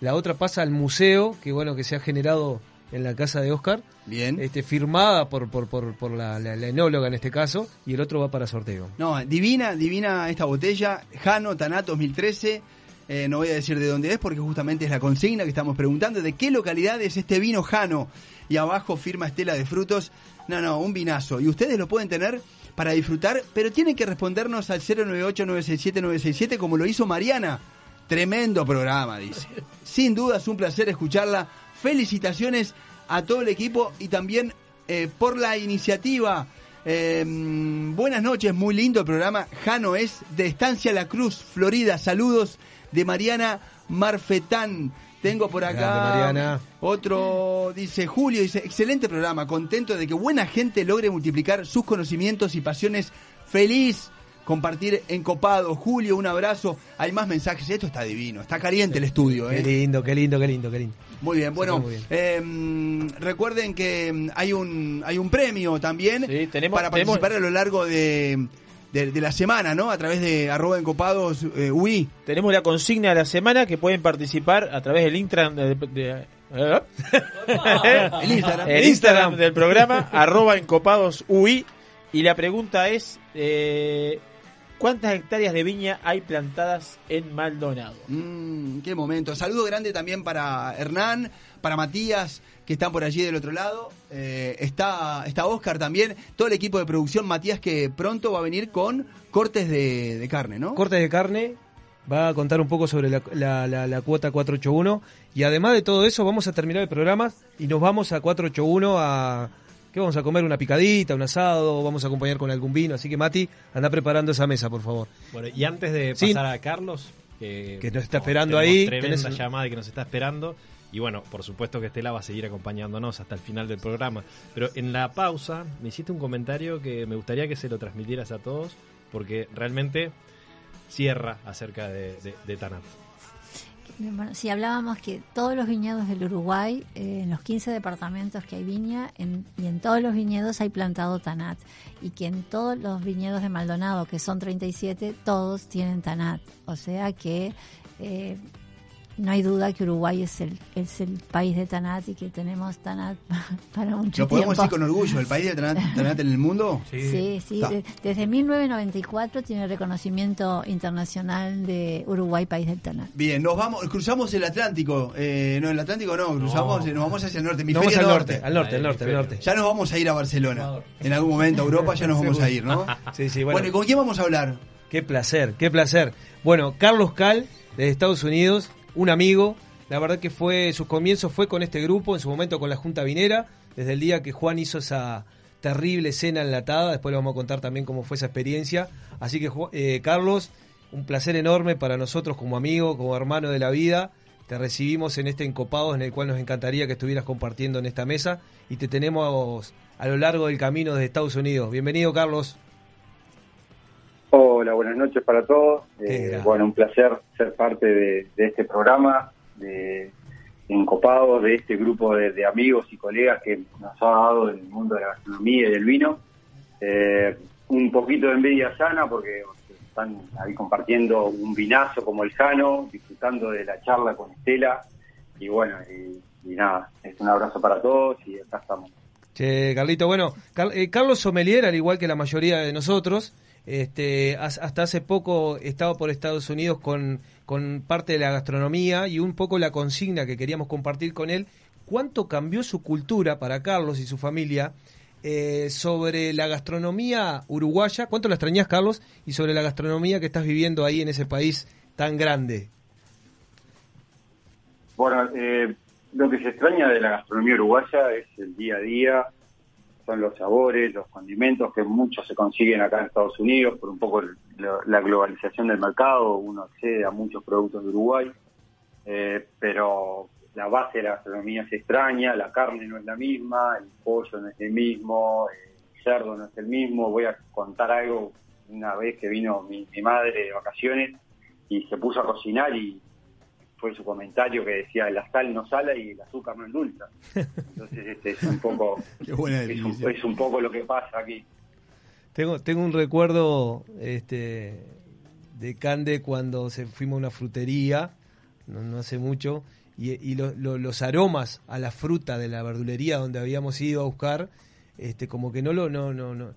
la otra pasa al museo, que bueno, que se ha generado en la casa de Oscar, Bien. este, firmada por, por, por, por la, la- la enóloga en este caso, y el otro va para sorteo. No, divina, divina esta botella. Jano Tanat 2013. Eh, no voy a decir de dónde es porque justamente es la consigna que estamos preguntando. ¿De qué localidad es este vino Jano? Y abajo firma Estela de Frutos. No, no, un vinazo. Y ustedes lo pueden tener para disfrutar, pero tienen que respondernos al 098-967-967 como lo hizo Mariana. Tremendo programa, dice. Sin duda es un placer escucharla. Felicitaciones a todo el equipo y también eh, por la iniciativa. Eh, buenas noches, muy lindo el programa. Jano es de Estancia La Cruz, Florida. Saludos de Mariana Marfetán. Tengo por acá otro, dice Julio, dice, excelente programa, contento de que buena gente logre multiplicar sus conocimientos y pasiones. Feliz compartir en Copado. Julio, un abrazo. Hay más mensajes, esto está divino, está caliente el estudio. Qué ¿eh? lindo, qué lindo, qué lindo, qué lindo. Muy bien, bueno, muy bien. eh, recuerden que mm, hay un hay un premio también tenemos- para tenemos- participar a lo largo de, de, de la semana, ¿no? A través de arroba encopados eh, UI. Tenemos la consigna de la semana que pueden participar a través del Instagram de, de- ¿eh? El Instagram. El Instagram del programa, (laughs) arroba encopados UI. Y la pregunta es, eh, ¿cuántas hectáreas de viña hay plantadas en Maldonado? Mm, qué momento. Saludo grande también para Hernán, para Matías, que están por allí del otro lado. Eh, está, está Oscar también, todo el equipo de producción. Matías que pronto va a venir con cortes de, de carne, ¿no? Cortes de carne, va a contar un poco sobre la, la- la- la cuota 481 y además de todo eso vamos a terminar el programa y nos vamos a 481 a... ¿Qué vamos a comer? Una picadita, un asado, vamos a acompañar con algún vino. Así que Mati, anda preparando esa mesa, por favor. Bueno, y antes de Sí. pasar a Carlos, que, Que nos está esperando ahí, Tremenda tenés- llamada y que nos está esperando. Y bueno, por supuesto que Estela va a seguir acompañándonos hasta el final del programa. Pero en la pausa me hiciste un comentario que me gustaría que se lo transmitieras a todos, porque realmente cierra acerca de, de, Tanat. Bueno, si hablábamos que todos los viñedos del Uruguay, eh, en los 15 departamentos que hay viña, en- y en todos los viñedos hay plantado tanat. Y que en todos los viñedos de Maldonado, que son 37, todos tienen tanat. O sea que eh, no hay duda que Uruguay es el, es el país de tanat y que tenemos tanat (laughs) para mucho ¿Lo podemos tiempo. decir con orgullo? ¿El país de Tanat, Tanat en el mundo? (laughs) Sí, sí. De- desde 1994 tiene reconocimiento internacional de Uruguay, país del tanat. Bien, nos vamos, cruzamos el Atlántico. Eh, no, el Atlántico no, cruzamos, eh, nos vamos hacia el norte. Nos vamos al norte, al norte, al norte, al norte. Ya nos vamos a ir a Barcelona. En algún momento a Europa ya nos vamos a ir, ¿no? (laughs) Sí, sí, Bueno, ¿y con quién vamos a hablar? Qué placer, qué placer. Bueno, Carlos Cal, de Estados Unidos, un amigo. La verdad que fue, sus comienzos fue con este grupo, en su momento con la Junta Vinera, desde el día que Juan hizo esa terrible cena enlatada. Después le vamos a contar también cómo fue esa experiencia. Así que, eh, Carlos, un placer enorme para nosotros como amigo, como hermano de la vida. Te recibimos en este encopado en el cual nos encantaría que estuvieras compartiendo en esta mesa y te tenemos a lo largo del camino desde Estados Unidos. Bienvenido, Carlos. Hola, buenas noches para todos. Eh, bueno, un placer ser parte de, de este programa, de Encopados, de este grupo de, de amigos y colegas que nos ha dado el mundo de la gastronomía y del vino. Eh, un poquito de envidia sana porque están ahí compartiendo un vinazo como el Jano, disfrutando de la charla con Estela. Y bueno, y, y nada, es un abrazo para todos y acá estamos. Che, Carlito, bueno, Car- eh, Carlos Sommelier, al igual que la mayoría de nosotros, este, has- hasta hace poco estaba por Estados Unidos con, con parte de la gastronomía y un poco la consigna que queríamos compartir con él. ¿Cuánto cambió su cultura para Carlos y su familia eh, sobre la gastronomía uruguaya? ¿Cuánto la extrañas, Carlos? Y sobre la gastronomía que estás viviendo ahí en ese país tan grande. Bueno, eh, lo que se extraña de la gastronomía uruguaya es el día a día, son los sabores, los condimentos que muchos se consiguen acá en Estados Unidos por un poco la globalización del mercado, uno accede a muchos productos de Uruguay, eh, pero la base de la gastronomía se extraña, la carne no es la misma, el pollo no es el mismo, el cerdo no es el mismo. Voy a contar algo una vez que vino mi, mi madre de vacaciones y se puso a cocinar y fue su comentario que decía la sal no sala y el azúcar no endulza. (laughs) Entonces este es un poco (laughs) Qué buena es un, definición. es un poco lo que pasa aquí. Tengo, tengo un recuerdo este, de Cande cuando se fuimos a una frutería, no, no hace mucho, y, y lo- lo- los aromas a la fruta de la verdulería donde habíamos ido a buscar, este, como que no, lo, no, no, no,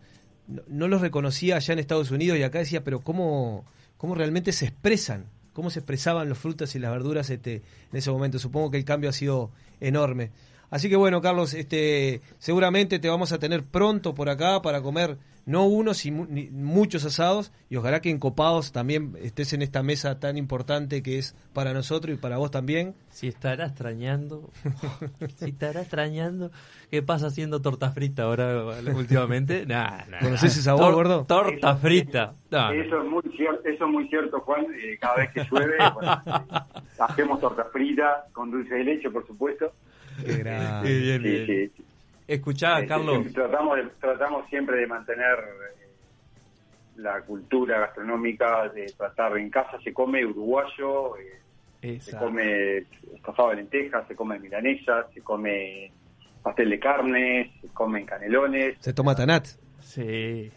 no, no los reconocía allá en Estados Unidos y acá decía, pero ¿cómo, cómo realmente se expresan? ¿Cómo se expresaban las frutas y las verduras este, en ese momento? Supongo que el cambio ha sido enorme. Así que bueno, Carlos, este, seguramente te vamos a tener pronto por acá para comer no uno, sino ni- muchos asados y ojalá que en Copados también estés en esta mesa tan importante que es para nosotros y para vos también. Si estará extrañando, (laughs) si estará extrañando, ¿qué pasa haciendo torta frita ahora últimamente? (laughs) Nah, nah, ¿Conocés nah. ese sabor, Tor- gordo? Torta frita. No. Eso es muy cierto, eso es muy cierto, Juan. Eh, cada vez que llueve, bueno, (laughs) eh, hacemos torta frita con dulce de leche, por supuesto. Qué (laughs) grande. Qué bien, Sí, bien. sí, sí. Escuchá, Este, Carlos. Tratamos, de- tratamos siempre de mantener eh, la cultura gastronómica, de tratar en casa se come uruguayo, eh, se come estofado de lentejas, se come milanesa, se come pastel de carne, se comen canelones, Se toma Tanat. Sí.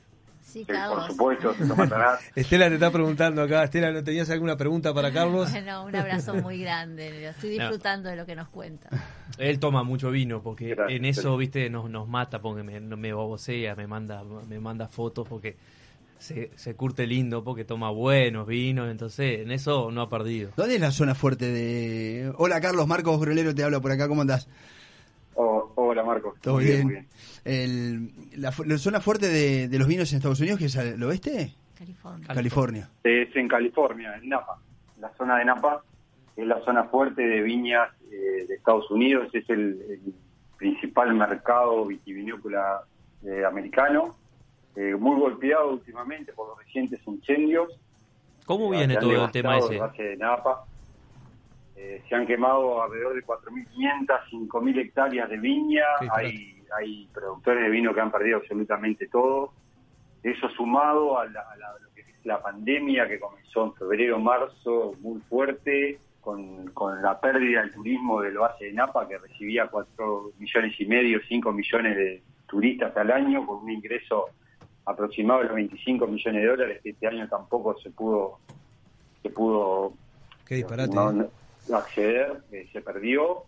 Sí, sí, por supuesto, se toma tanat. Estela te está preguntando acá. Estela, ¿no tenías alguna pregunta para Carlos? Bueno, un abrazo muy grande. Lo estoy No. disfrutando de lo que nos cuenta. Él toma mucho vino porque Gracias, en eso, viste, nos, nos mata porque me, me babosea, me manda, me manda fotos porque se, se curte lindo porque toma buenos vinos, entonces en eso no ha perdido. ¿Dónde es la zona fuerte de...? Hola Carlos, Marcos Brolero te habla por acá, ¿cómo andás? Oh, hola Marcos. ¿Todo Muy bien? muy El- la, zona fuerte de, de los vinos en Estados Unidos, que es al oeste? California. California. Es en California, en Napa. La zona de Napa es la zona fuerte de viñas eh, de Estados Unidos, es el, el principal mercado vitivinícola eh, americano, eh, muy golpeado últimamente por los recientes incendios. ¿Cómo viene todo el tema ese? de Napa. Eh, se han quemado alrededor de 4.500, 5.000 hectáreas de viña, hay, hay productores de vino que han perdido absolutamente todo. Eso sumado a, la, a la- lo que es la pandemia que comenzó en febrero, marzo, muy fuerte, con, con la pérdida del turismo del Valle de Napa, que recibía 4 millones y medio, 5 millones de turistas al año, con un ingreso aproximado de los 25 millones de dólares, que este año tampoco se pudo, se pudo Qué disparate. no- ¿eh? no acceder, eh, se perdió,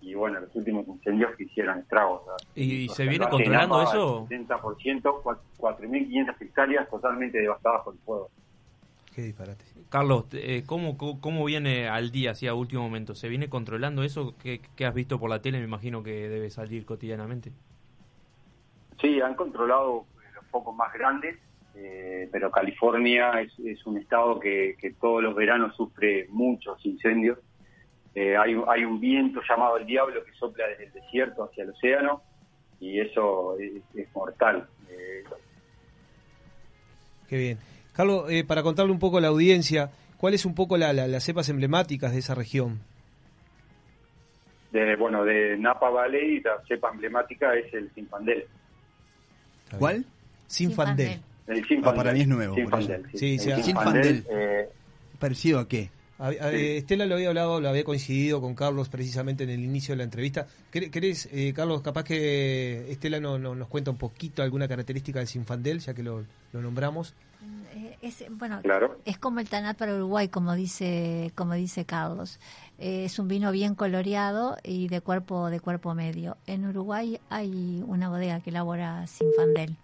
y bueno, los últimos incendios que hicieron estragos. ¿Y O se sea, viene controlando eso? el 70%, cua- 4.500 hectáreas totalmente devastadas por el fuego. Qué disparate. Carlos, eh, ¿cómo, cómo, viene al día, así a último momento? ¿Se viene controlando eso? ¿Qué, qué has visto por la tele? Me imagino que debe salir cotidianamente. Sí, han controlado los focos más grandes, eh, pero California es, es un estado que, que todos los veranos sufre muchos incendios. Eh, hay, hay un viento llamado el diablo que sopla desde el desierto hacia el océano y eso es, es mortal. Eh, Qué bien. Carlos, eh, para contarle un poco a la audiencia, ¿cuáles un poco la- la- las cepas emblemáticas de esa región? de, bueno, de Napa Valley la cepa emblemática es el Sinfandel. ¿Cuál? Sinfandel. El Ah, para mí es nuevo. eso. sí. Sí, El sí, Sinfandel, Sinfandel. eh, ¿Parecido a qué? A- a- eh, Estela lo había hablado, lo había coincidido con Carlos precisamente en el inicio de la entrevista. ¿Querés, querés, eh, Carlos, capaz que Estela no, no- nos cuenta un poquito alguna característica del Sinfandel, ya que lo, lo nombramos? Eh, es, bueno, Claro. es como el Tanat para Uruguay, como dice, como dice Carlos. Eh, es un vino bien coloreado y de cuerpo, de cuerpo medio. En Uruguay hay una bodega que elabora Sinfandel.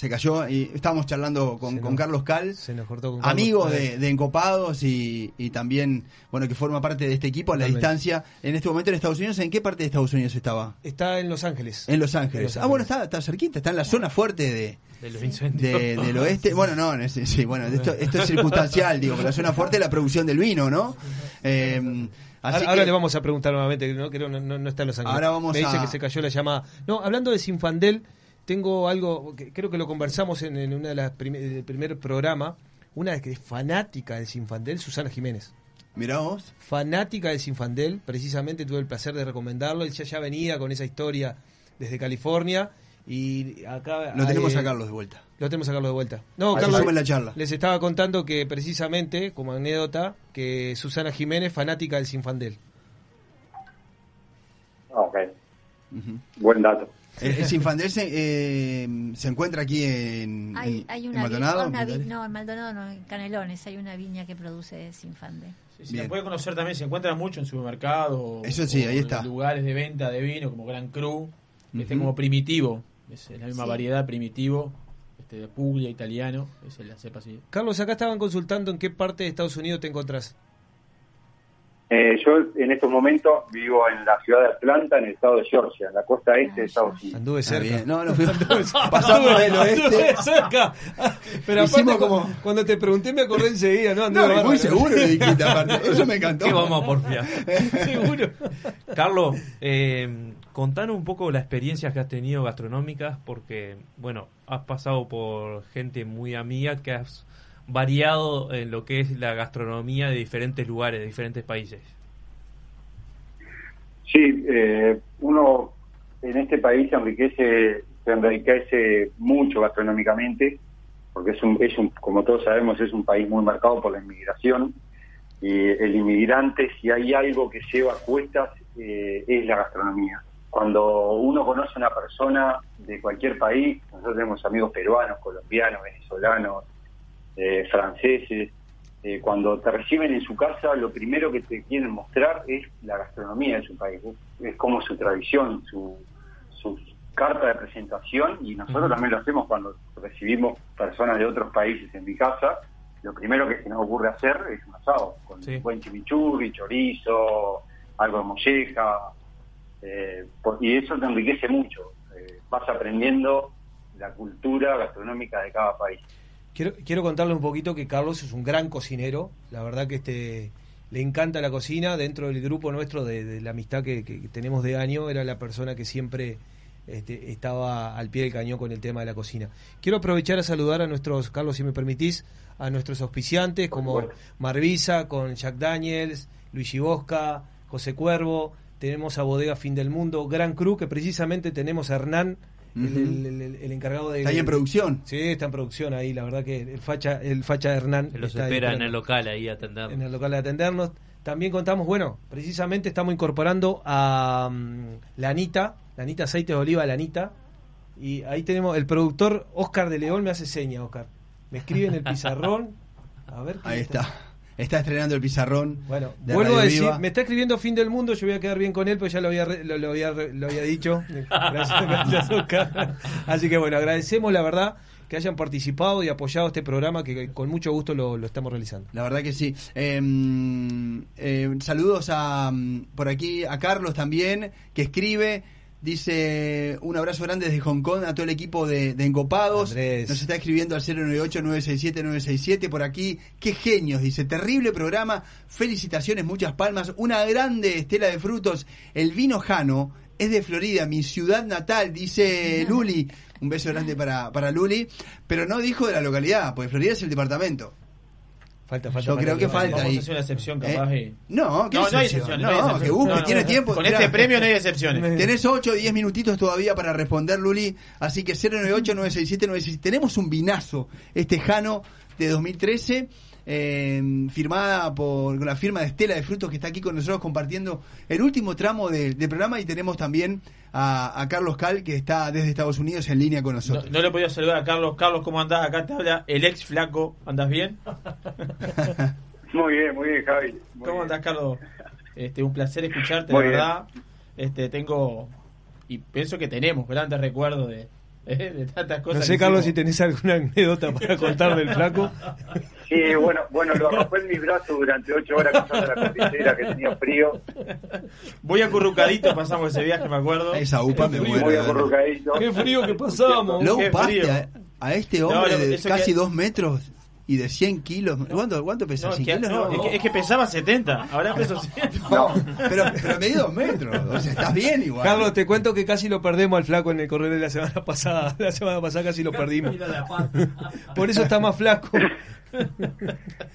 Se cayó y estábamos charlando con, Se con nos- Carlos Cal, Se nos cortó con Carlos. amigos de, de Encopados y, y también, bueno, que forma parte de este equipo a la Totalmente. distancia. En este momento en Estados Unidos, ¿en qué parte de Estados Unidos estaba? Está en Los Ángeles. En Los Ángeles. En Los Ah, bueno, está, está cerquita, está en la zona fuerte de, De los incendios. de- del oeste. (laughs) Bueno, no, no, sí, sí, bueno, esto, esto es circunstancial, digo, pero la zona fuerte es la producción del vino, ¿no? Eh, así Ahora, ahora que- le vamos a preguntar nuevamente, ¿no? Creo no, no, no está en Los Ángeles. Ahora vamos Me dice a- que se cayó la llamada. No, hablando de Sinfandel, tengo algo, que creo que lo conversamos en, en una de las prim- del primer programa, una que es fanática del Sinfandel, Susana Jiménez. Mirá vos. Fanática del Sinfandel, precisamente tuve el placer de recomendarlo, él ya, ya venía con esa historia desde California Y acá Lo tenemos eh, a Carlos de vuelta. Lo tenemos a Carlos de vuelta. No, Ahí Carlos, la charla. les estaba contando que precisamente, como anécdota, que Susana Jiménez, fanática del Sinfandel. Ah, Ok. Buen dato. El, el Sinfandel se, eh, se encuentra aquí en, Hay, en- hay una, Maldonado. una vi- ¿en no, en Maldonado no, en Canelones hay una viña que produce Sinfande. Se la puede conocer también, se encuentra mucho en supermercados. Eso sí, o ahí en está. lugares de venta de vino como Gran Cru, este Ujú. como primitivo. Es la misma Sí. variedad primitivo, este de Puglia italiano, es la cepa así. Carlos, acá estaban consultando en qué parte de Estados Unidos te encontrás. Eh, yo en estos momentos vivo en la ciudad de Atlanta, en el estado de Georgia, en la costa este de Estados Unidos. Anduve cerca. bien. No, no (laughs) fuimos- (laughs) pasamos del oeste. Anduve cerca. Pero Hicimos aparte, como- cu- cuando te pregunté me acordé enseguida, ¿no? No, Anduve muy seguro le dijiste aparte. (laughs) Eso me encantó. ¿Qué vamos a porfiar? Seguro. Carlos, eh, contanos un poco las experiencias que has tenido gastronómicas, porque, bueno, has pasado por gente muy amiga que has variado en lo que es la gastronomía de diferentes lugares, de diferentes países. Sí, eh, uno en este país se enriquece, se enriquece mucho gastronómicamente, porque es un, es un, como todos sabemos, es un país muy marcado por la inmigración. Y el inmigrante, si hay algo que lleva cuestas, eh, es la gastronomía. Cuando uno conoce a una persona de cualquier país, nosotros tenemos amigos peruanos, colombianos, venezolanos, eh, franceses, eh, cuando te reciben en su casa, lo primero que te quieren mostrar es la gastronomía de su país, es, como su tradición, su, su carta de presentación, y nosotros también lo hacemos cuando recibimos personas de otros países en mi casa. Lo primero que se nos ocurre hacer es un asado, con Sí. buen chimichurri, chorizo, algo de molleja, eh, y eso te enriquece mucho. eh, vas aprendiendo la cultura gastronómica de cada país. Quiero, quiero contarles un poquito que Carlos es un gran cocinero. La verdad que este le encanta la cocina. Dentro del grupo nuestro de, de la amistad que, que tenemos de año, era la persona que siempre este, estaba al pie del cañón con el tema de la cocina. Quiero aprovechar a saludar a nuestros, Carlos, si me permitís, a nuestros auspiciantes como Marvisa con Jack Daniels, Luigi Bosca, José Cuervo. Tenemos a Bodega Fin del Mundo, Gran Cru, que precisamente tenemos a Hernán, el- Ujú. el, el- el- el encargado de... Está ahí en producción. Sí, está en producción ahí, la verdad que el facha, el facha de Hernán los está ahí espera en el local ahí a atender. en el local de atendernos. También contamos, bueno, precisamente estamos incorporando a mm, la Anita, la Anita Aceite de Oliva, la Anita. Y ahí tenemos el productor Oscar de León, me hace seña, Oscar. Me escribe en el pizarrón. A ver. ¿qué Ahí está. Está estrenando el pizarrón. Bueno, de vuelvo a decir, Viva. me está escribiendo Fin del Mundo, yo voy a quedar bien con él, pero ya lo había, re- lo, lo había, lo había dicho. (laughs) Gracias, gracias, Oscar. Así que bueno, agradecemos la verdad que hayan participado y apoyado este programa que con mucho gusto lo, lo estamos realizando. La verdad que sí. Eh, eh, saludos a mm, por aquí a Carlos también, que escribe. Dice un abrazo grande desde Hong Kong a todo el equipo de, de Encopados. Nos está escribiendo al 098-967-967 por aquí. Qué genios, dice. Terrible programa. Felicitaciones, muchas palmas. Una grande estela de frutos. El vino Jano es de Florida, mi ciudad natal, dice Luli. Un beso grande para, para Luli. Pero no dijo de la localidad, porque Florida es el departamento. Falta, Yo creo que falta Vamos ahí. a hacer una excepción capaz. ¿Eh? y- No, ¿qué no, no hay excepción? excepciones. No, no hay excepciones. que busque, No, tiene tiempo. Con Mirá. este premio no hay excepciones. (laughs) Tenés 8 o 10 minutitos todavía para responder, Luli. Así que 098-967-967. Tenemos un vinazo, este Jano de 2013, eh, firmada por con la firma de Estela de Frutos, que está aquí con nosotros compartiendo el último tramo del del programa. Y tenemos también a, a Carlos Cal, que está desde Estados Unidos en línea con No, nosotros. no le podía saludar a Carlos. Carlos, ¿cómo andás? Acá te habla el ex flaco. ¿Andás bien? (laughs) Muy bien, muy bien, Javi. Muy ¿Cómo andás, Carlos? Este, un placer escucharte, Muy la bien. verdad. Este, tengo y pienso que tenemos grandes recuerdos de, eh, de tantas cosas. No sé, Carlos, si tenés alguna anécdota para contar del flaco. Sí, bueno, bueno, lo arropé en mis brazos durante ocho horas cruzando la cordillera que tenía frío. Muy acurrucadito pasamos ese viaje, me acuerdo. Esa upa me muero. De verdad. acurrucadito. Qué frío que pasamos. Lo upaste a, a este hombre no, de casi que- 2 metros y de 100 kilos. ¿Cuánto, cuánto pesa? No, ¿100 que- kilos? no, No, es, que, es que pesaba 70, ahora peso 100. (laughs) No, pero, pero medí 2 metros. O sea, estás bien igual. Carlos, te cuento que casi lo perdemos al flaco en el correo de la semana pasada. (laughs) La semana pasada casi lo perdimos. Por eso está más flaco. (laughs)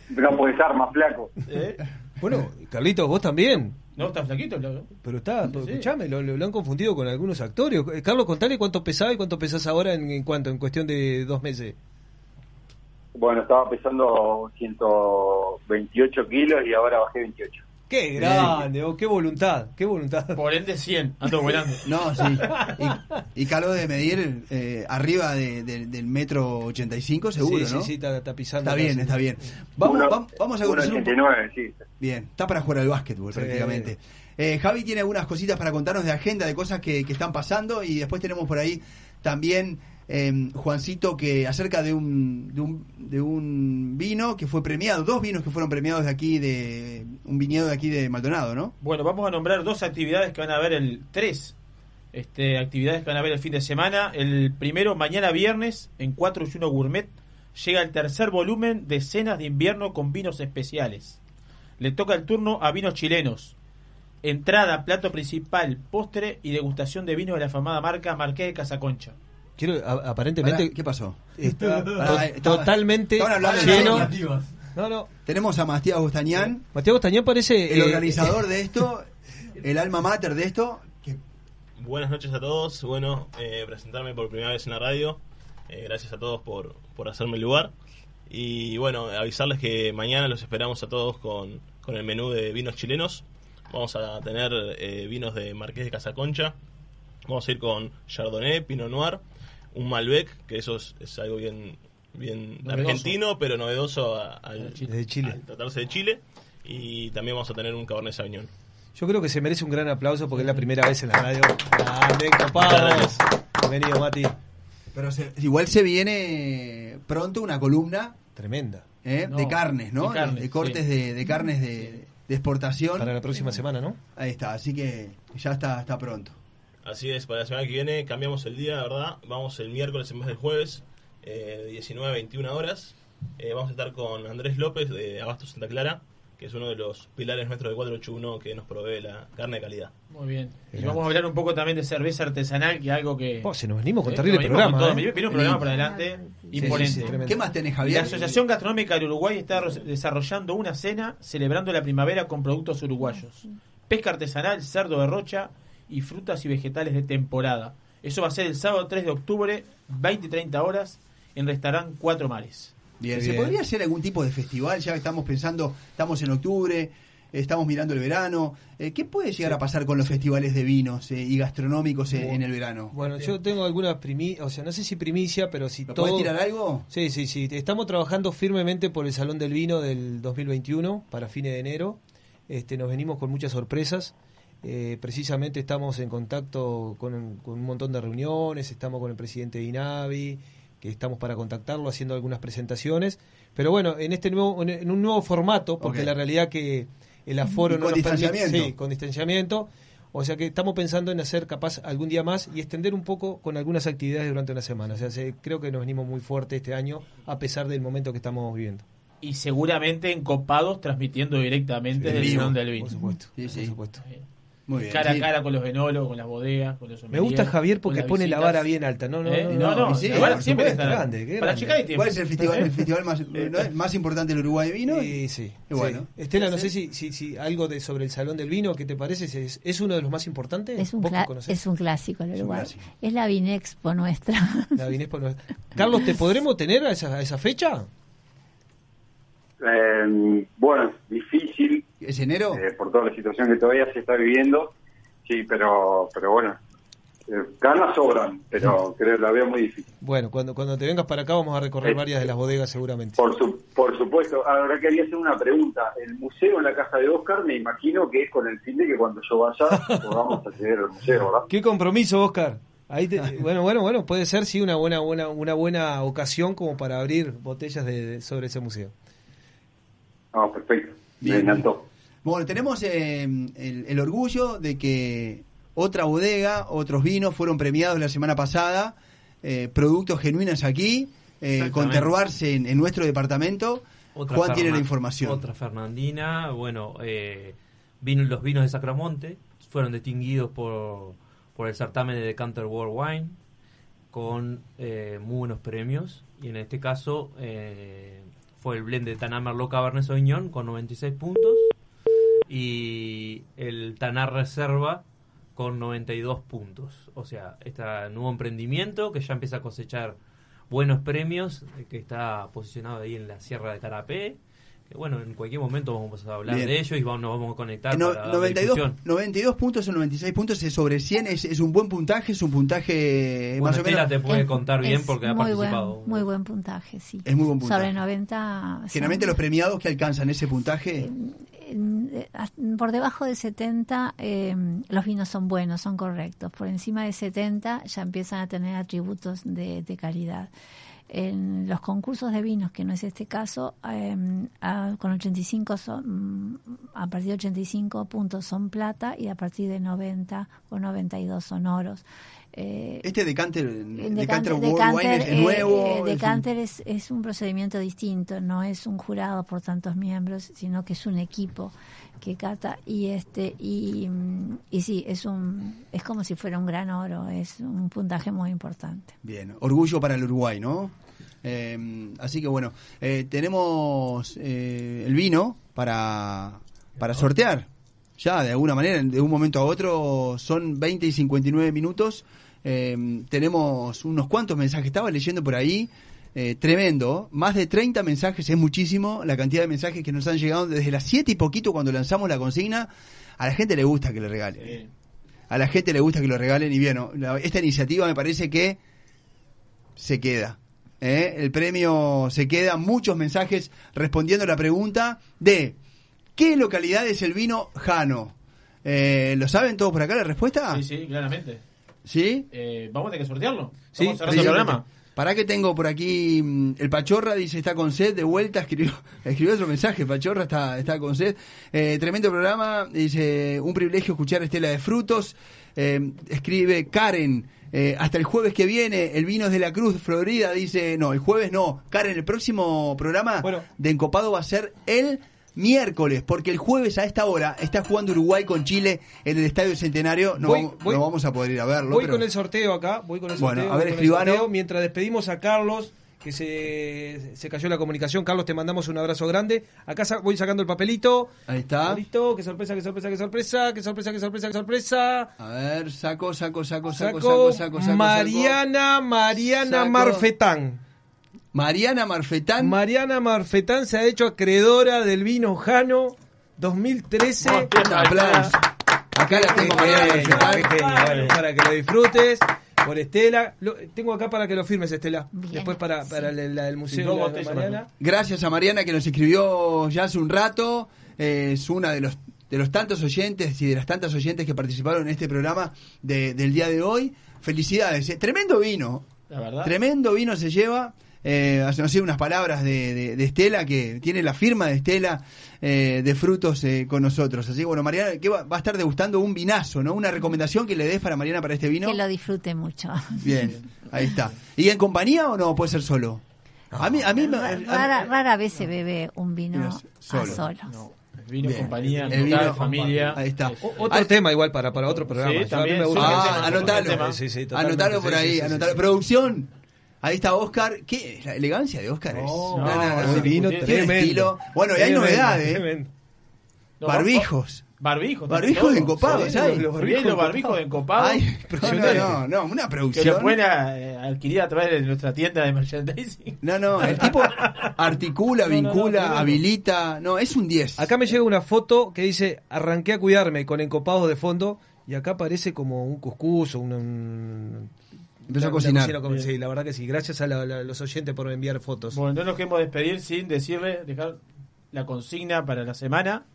No puede estar más flaco. ¿Eh? Bueno, Carlitos, vos también. No, está flaquito. Lo... Pero está, Sí. escuchame, lo, lo- lo han confundido con algunos actores. Eh, Carlos, contale cuánto pesaba y cuánto pesás ahora en, en cuánto, en cuestión de dos meses. Bueno, estaba pesando 128 kilos y ahora bajé 28. Qué grande, oh, qué voluntad, qué voluntad. Por ende 100, ando volando. (laughs) No, sí. Y, y de medir eh, arriba de- de- del metro 85, seguro, sí, ¿no? sí, sí, está, está pisando. Está bien, está bien. Vamos, Uno- vam- vamos a conocer un poco- 1,89, sí. Bien, está para jugar al básquetbol Sí. prácticamente. Eh, Javi tiene algunas cositas para contarnos de agenda, de cosas que, que están pasando y después tenemos por ahí también eh, Juancito que acerca de un, de un de un vino que fue premiado, dos vinos que fueron premiados de aquí de un viñedo de aquí de Maldonado, ¿no? Bueno, vamos a nombrar dos actividades que van a haber el tres este, actividades que van a haber el fin de semana. El primero, mañana viernes, en 4 y 1 Gourmet, llega el tercer volumen de cenas de invierno con vinos especiales. Le toca el turno a vinos chilenos. Entrada, plato principal, postre y degustación de vinos de la afamada marca Marqués de Casaconcha. Quiero, a- aparentemente. Pará, ¿Qué pasó? Está (laughs) Pará, to- estaba- totalmente de. No, no. Tenemos a Matías Gustañán, Mateo Castañón parece. el eh, organizador de esto, (laughs) el alma mater de esto. que- Buenas noches a todos. Bueno, eh, presentarme por primera vez en la radio. Eh, gracias a todos por, por hacerme el lugar. Y bueno, avisarles que mañana los esperamos a todos con, con el menú de vinos chilenos. Vamos a tener eh, vinos de Marqués de Casaconcha. Vamos a ir con Chardonnay, Pinot Noir, un Malbec, que eso es, es algo bien, bien Novedoso. argentino, pero novedoso a- al, De Chile. al tratarse de Chile. Y también vamos a tener un Cabernet Sauvignon. Yo creo que se merece un gran aplauso porque es la primera vez en la radio. Grande. Bienvenido, Mati. Pero se- igual se viene pronto una columna Tremenda. ¿eh? No, de carnes, ¿no? de carnes, de cortes sí. de, de carnes de, de exportación. Para la próxima semana, ¿no? Ahí está, así que ya está, está pronto. Así es, para la semana que viene cambiamos el día, la verdad. Vamos el miércoles en vez del jueves, eh, de 19 a 21 horas. Eh, vamos a estar con Andrés López de Abasto Santa Clara, que es uno de los pilares nuestros de 481 que nos provee la carne de calidad. Muy bien. Y vamos a hablar un poco también de cerveza artesanal, que es algo que... Oh, se nos venimos con Eh, terrible venimos programa. con todo. ¿eh? Viene un programa por adelante Sí, imponente. sí, sí, tremendo. ¿Qué más tenés, La Javier? Asociación Gastronómica del Uruguay está ro- desarrollando una cena celebrando la primavera con productos uruguayos. Pesca artesanal, cerdo de rocha y frutas y vegetales de temporada. Eso va a ser el sábado 3 de octubre, 20 y 30 horas, en restaurante Cuatro Mares. Bien, ¿se bien. podría hacer algún tipo de festival? Ya estamos pensando, estamos en octubre, estamos mirando el verano. Eh, ¿Qué puede llegar a pasar con los festivales de vinos eh, y gastronómicos en el verano? Bueno, yo tengo alguna primicia, o sea, no sé si primicia, pero si ¿Me todo... podés tirar algo? Sí, sí, sí. Estamos trabajando firmemente por el Salón del Vino del 2021 para fines de enero. Este, nos venimos con muchas sorpresas. Eh, precisamente estamos en contacto con, con un montón de reuniones, estamos con el presidente de INAVI, que estamos para contactarlo haciendo algunas presentaciones. Pero bueno, en este nuevo, en, un nuevo formato, porque la realidad que el aforo Y no con nos permite- distanciamiento. sí, con distanciamiento. O sea que estamos pensando en hacer capaz algún día más y extender un poco con algunas actividades durante una semana. O sea, se- creo que nos venimos muy fuerte este año a pesar del momento que estamos viviendo. Y seguramente en Copados transmitiendo directamente En del vivo, Salón del Vino. Por supuesto. Sí, sí. Por supuesto. Muy bien. Cara sí. a cara con los enólogos, con las bodegas, con los Me gusta Javier porque pone la vara bien alta. No, no, Eh, no. no, no, sí, la vara por siempre está Grande, qué Para grande. chicar hay tiempo. ¿Cuál es el festival, el festival más, (laughs) ¿no es? más importante del Uruguay de vino? Sí, sí. Y bueno. sí. Estela, no sé si, si, si algo de sobre el Salón del Vino, ¿qué te parece? ¿Es, es uno de los más importantes? Es un, clásico un Uruguay. Es la Vinexpo nuestra. La es- Carlos, ¿te podremos tener a esa, a esa fecha? Eh, bueno, difícil ¿Es enero? eh, por toda la situación que todavía se está viviendo. Sí, pero pero bueno, eh, ganas sobran, pero creo la veo muy difícil. Bueno, cuando, cuando te vengas para acá vamos a recorrer Eh, varias de las bodegas seguramente. Por su, por supuesto. Ahora quería hacer una pregunta. El museo en la casa de Oscar, me imagino que es con el fin de que cuando yo vaya (laughs) podamos acceder al museo, ¿verdad? Qué compromiso, Oscar. Ahí te- (laughs) bueno, bueno, bueno, puede ser sí una buena, buena, una buena ocasión como para abrir botellas de, de- sobre ese museo. Ah, perfecto. Bien. Me encantó. Bueno, tenemos eh, el, el orgullo de que otra bodega, otros vinos fueron premiados la semana pasada, eh, productos genuinos aquí, eh, con terroirse en, en nuestro departamento. Otra Juan tiene la información. Otra Fernandina, bueno, eh, vino, los vinos de Sacramonte fueron distinguidos por, por el certamen de Decanter World Wine con eh, muy buenos premios. Y en este caso eh, fue el blend de Tanamar Loca Cabernet Sauvignon con 96 puntos. Y el Tanar Reserva con 92 puntos. O sea, este nuevo emprendimiento que ya empieza a cosechar buenos premios, eh, que está posicionado ahí en la Sierra de Carapé. Que bueno, en cualquier momento vamos a hablar Bien. de ello y vamos, nos vamos a conectar No- para la 92, difusión. 92 puntos o 96 puntos es sobre 100, es, es un buen puntaje, es un puntaje Bueno, más o menos. te puede contar bien porque ha muy buen, participado. muy buen puntaje, sí. Es muy buen puntaje. Sobre 90. son- Generalmente los premiados que alcanzan ese puntaje, eh, por debajo de 70 eh, los vinos son buenos, son correctos. Por encima de 70 ya empiezan a tener atributos de, de calidad. En los concursos de vinos, que no es este caso, eh, a- con 85 son, a partir de 85 puntos son plata y a partir de 90 o 92 son oros. Eh, este decanter, decanter, decanter, decanter, Wine es, eh, nuevo. eh, es un- decanter es, es un procedimiento distinto, no es un jurado por tantos miembros, sino que es un equipo que cata y este y, y sí es un es como si fuera un gran oro, es un puntaje muy importante. Bien, orgullo para el Uruguay, ¿no? Eh, así que bueno, eh, tenemos eh, el vino para, para sortear. Ya, de alguna manera, de un momento a otro, son 20 y 59 minutos. Eh, tenemos unos cuantos mensajes, estaba leyendo por ahí, eh, tremendo, más de 30 mensajes, es muchísimo la cantidad de mensajes que nos han llegado desde las 7 y poquito cuando lanzamos la consigna. A la gente le gusta que le regalen. A la gente le gusta que lo regalen y bien, ¿no? La- esta iniciativa me parece que se queda. ¿eh? El premio se queda. Muchos mensajes respondiendo a la pregunta de ¿qué localidad es el vino Jano? Eh, ¿Lo saben todos por acá la respuesta? Sí, sí, claramente. ¿Sí? Eh, vamos a tener que sortearlo. Sí, programa. ¿Para qué tengo por aquí? mm, El Pachorra dice está con sed, de vuelta, escribió, (laughs) escribió otro mensaje, Pachorra está, está con sed. Eh, tremendo programa, dice, un privilegio escuchar Estela de Frutos. Eh, escribe Karen, eh, hasta el jueves que viene, el vino es de la Cruz, Florida, dice, no, el jueves no. Karen, el próximo programa de Encopado va a ser el miércoles, porque el jueves a esta hora está jugando Uruguay con Chile en el Estadio Centenario. No, Voy- vamos, voy- no vamos a poder ir a verlo. Voy pero- con el sorteo acá, voy con el Bueno, sorteo. a ver, escribano. sorteo. Mientras despedimos a Carlos, que se, se cayó la comunicación. Carlos, te mandamos un abrazo grande. Acá sa- voy sacando el papelito. Ahí está. Qué sorpresa, qué sorpresa, qué sorpresa, qué sorpresa, qué sorpresa, qué sorpresa. A ver, saco, saco, saco, saco, Saco saco, saco, saco. Mariana, Mariana Saco. Marfetán. Mariana Marfetán. Mariana Marfetán se ha hecho acreedora del vino Jano 2013. Un aplauso. Acá la tengo, Mariana Marfetán. Bueno, para que lo disfrutes. Por Estela. Lo- tengo acá para que lo firmes, Estela. Después para, para la, la del museo. la- la Mariana. Gracias a Mariana que nos escribió ya hace un rato. Eh, es una de los de los tantos oyentes y de las tantas oyentes que participaron en este programa de- del día de hoy. Felicidades. eh. Tremendo vino. La verdad. Tremendo vino se lleva. Eh, sé, unas palabras de, de- de Estela, que tiene la firma de Estela eh, de frutos eh, con nosotros. Así que, bueno, Mariana, que va, va a estar degustando un vinazo, ¿no? Una recomendación que le des para Mariana para este vino. Que lo disfrute mucho. Bien, ahí está. ¿Y en compañía o no? ¿Puede ser solo? A mí, a mí me- a- Rara, rara vez se bebe un vino Solo. a solos. Vino Bien. compañía, El mitad vino- de familia. Ahí está. O- otro tema igual para, para otro programa. Sí, Yo a mí también, me gusta Ah, anotalo. Sí, sí, anotalo por sí, ahí, anotalo. sí. Producción. Ahí está Oscar. ¿Qué? La elegancia de Oscar es. No, no, vino Tiene tremendo. estilo. Bueno, y hay Tremendo, novedades. ¿eh? tremendo. No, Barbijos. Barbijos. Barbijos encopados, Sí, ¿hay? Los barbijos, los barbijos encopados. Ay, (laughs) no, no, no, una Que producción. lo pueden eh, adquirir a través de nuestra tienda de merchandising. No, no, el tipo articula, No, no, no, vincula, habilita. No, es un 10. Acá me llega una foto que dice arranqué a cuidarme con encopados de fondo y acá parece como un cuscús o un... un- Empezó a cocinar. cocina como- sí, la verdad que sí. Gracias a la- la- los oyentes por enviar fotos. Bueno, no nos queremos despedir sin decirle, dejar la consigna para la semana.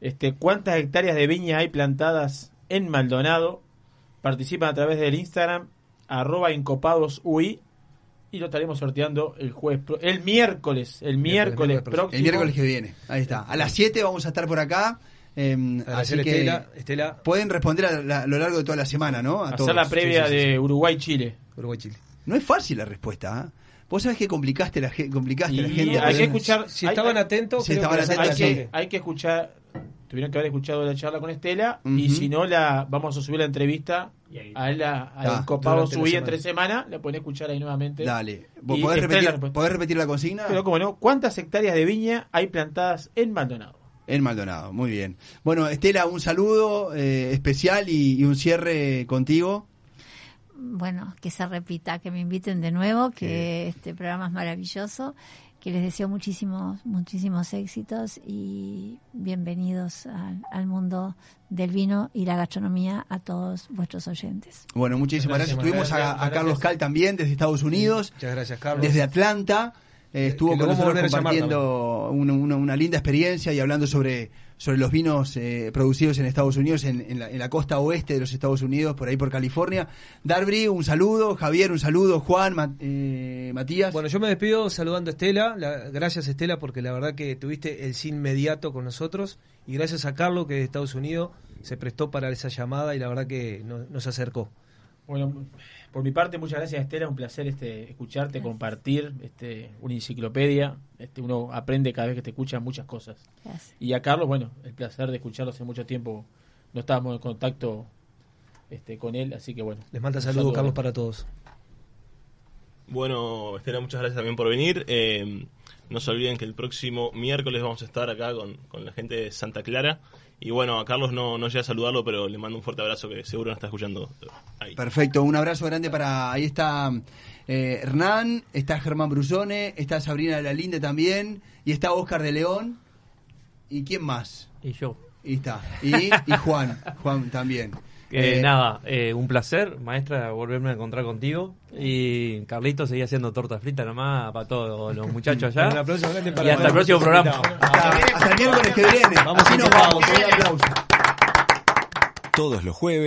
Este, ¿Cuántas hectáreas de viña hay plantadas en Maldonado? Participan a través del Instagram, arroba encopadosui, y lo estaremos sorteando el jueves, el miércoles, el miércoles, próximo. El miércoles que viene. Ahí está. A las 7 vamos a estar por acá. Eh, así que Estela, Estela. pueden responder a, la- a lo largo de toda la semana, ¿no? A Hacer todos. la previa Sí, sí, sí, de sí. Uruguay-Chile. Uruguay-Chile. No es fácil la respuesta. ¿ah? Vos sabés que complicaste la, complicaste la gente. hay que escuchar. Si hay- estaban atentos, Si creo estaban que atentos, hay que, hay que escuchar, tuvieron que haber escuchado la charla con Estela y si no la vamos a subir la entrevista a la Ah, al copado durante la subí semana. entre semana, la pueden escuchar ahí nuevamente. Dale. ¿Vos podés repetir, podés repetir la consigna? Pero como no, ¿cuántas hectáreas de viña hay plantadas en Maldonado? En Maldonado, muy bien. Bueno, Estela, un saludo eh, especial y, y un cierre contigo. Bueno, que se repita, que me inviten de nuevo, que este programa es maravilloso, que les deseo muchísimos, muchísimos éxitos y bienvenidos al, al mundo del vino y la gastronomía a todos vuestros oyentes. Bueno, muchísimas gracias. Gracias, Tuvimos a, gracias, a Carlos gracias. Cal también desde Estados Unidos. Muchas gracias, Carlos. Desde Atlanta. Eh, estuvo con nosotros compartiendo una, una- una linda experiencia y hablando sobre, sobre los vinos eh, producidos en Estados Unidos, en, en la, en la costa oeste de los Estados Unidos, por ahí por California. Darby, un saludo. Javier, un saludo. Juan, eh, Matías. Bueno, yo me despido saludando a Estela. La- gracias, Estela, porque la verdad que tuviste el sí inmediato con nosotros. Y gracias a Carlos, que de Estados Unidos se prestó para esa llamada y la verdad que no- nos acercó. Bueno, por mi parte, muchas gracias Estela, un placer este escucharte, compartir este una enciclopedia. Este uno aprende cada vez que te escucha muchas cosas. Gracias. Y a Carlos, bueno, el placer de escucharlo hace mucho tiempo. No estábamos en contacto este con él, así que bueno. Les manda saludos, saludo. Carlos, para todos. Bueno, Estela, muchas gracias también por venir. Eh, no se olviden que el próximo miércoles vamos a estar acá con, con la gente de Santa Clara. Y bueno, a Carlos no, no llega a saludarlo, pero le mando un fuerte abrazo que seguro nos está escuchando ahí. Perfecto, un abrazo grande para. Ahí está eh, Hernán, está Germán Brusone, está Sabrina de la Linde también, y está Oscar de León. ¿Y quién más? Y yo. Y está. Y, y Juan, Juan también. Eh, Eh, nada, eh, un placer, maestra, volverme a encontrar contigo. Y Carlito seguía haciendo torta frita nomás para todos los muchachos allá. (laughs) Un aplauso grande y para hasta el próximo programa. Hasta, hasta el miércoles que viene. Vamos a nos vamos. Un aplauso. Todos los jueves.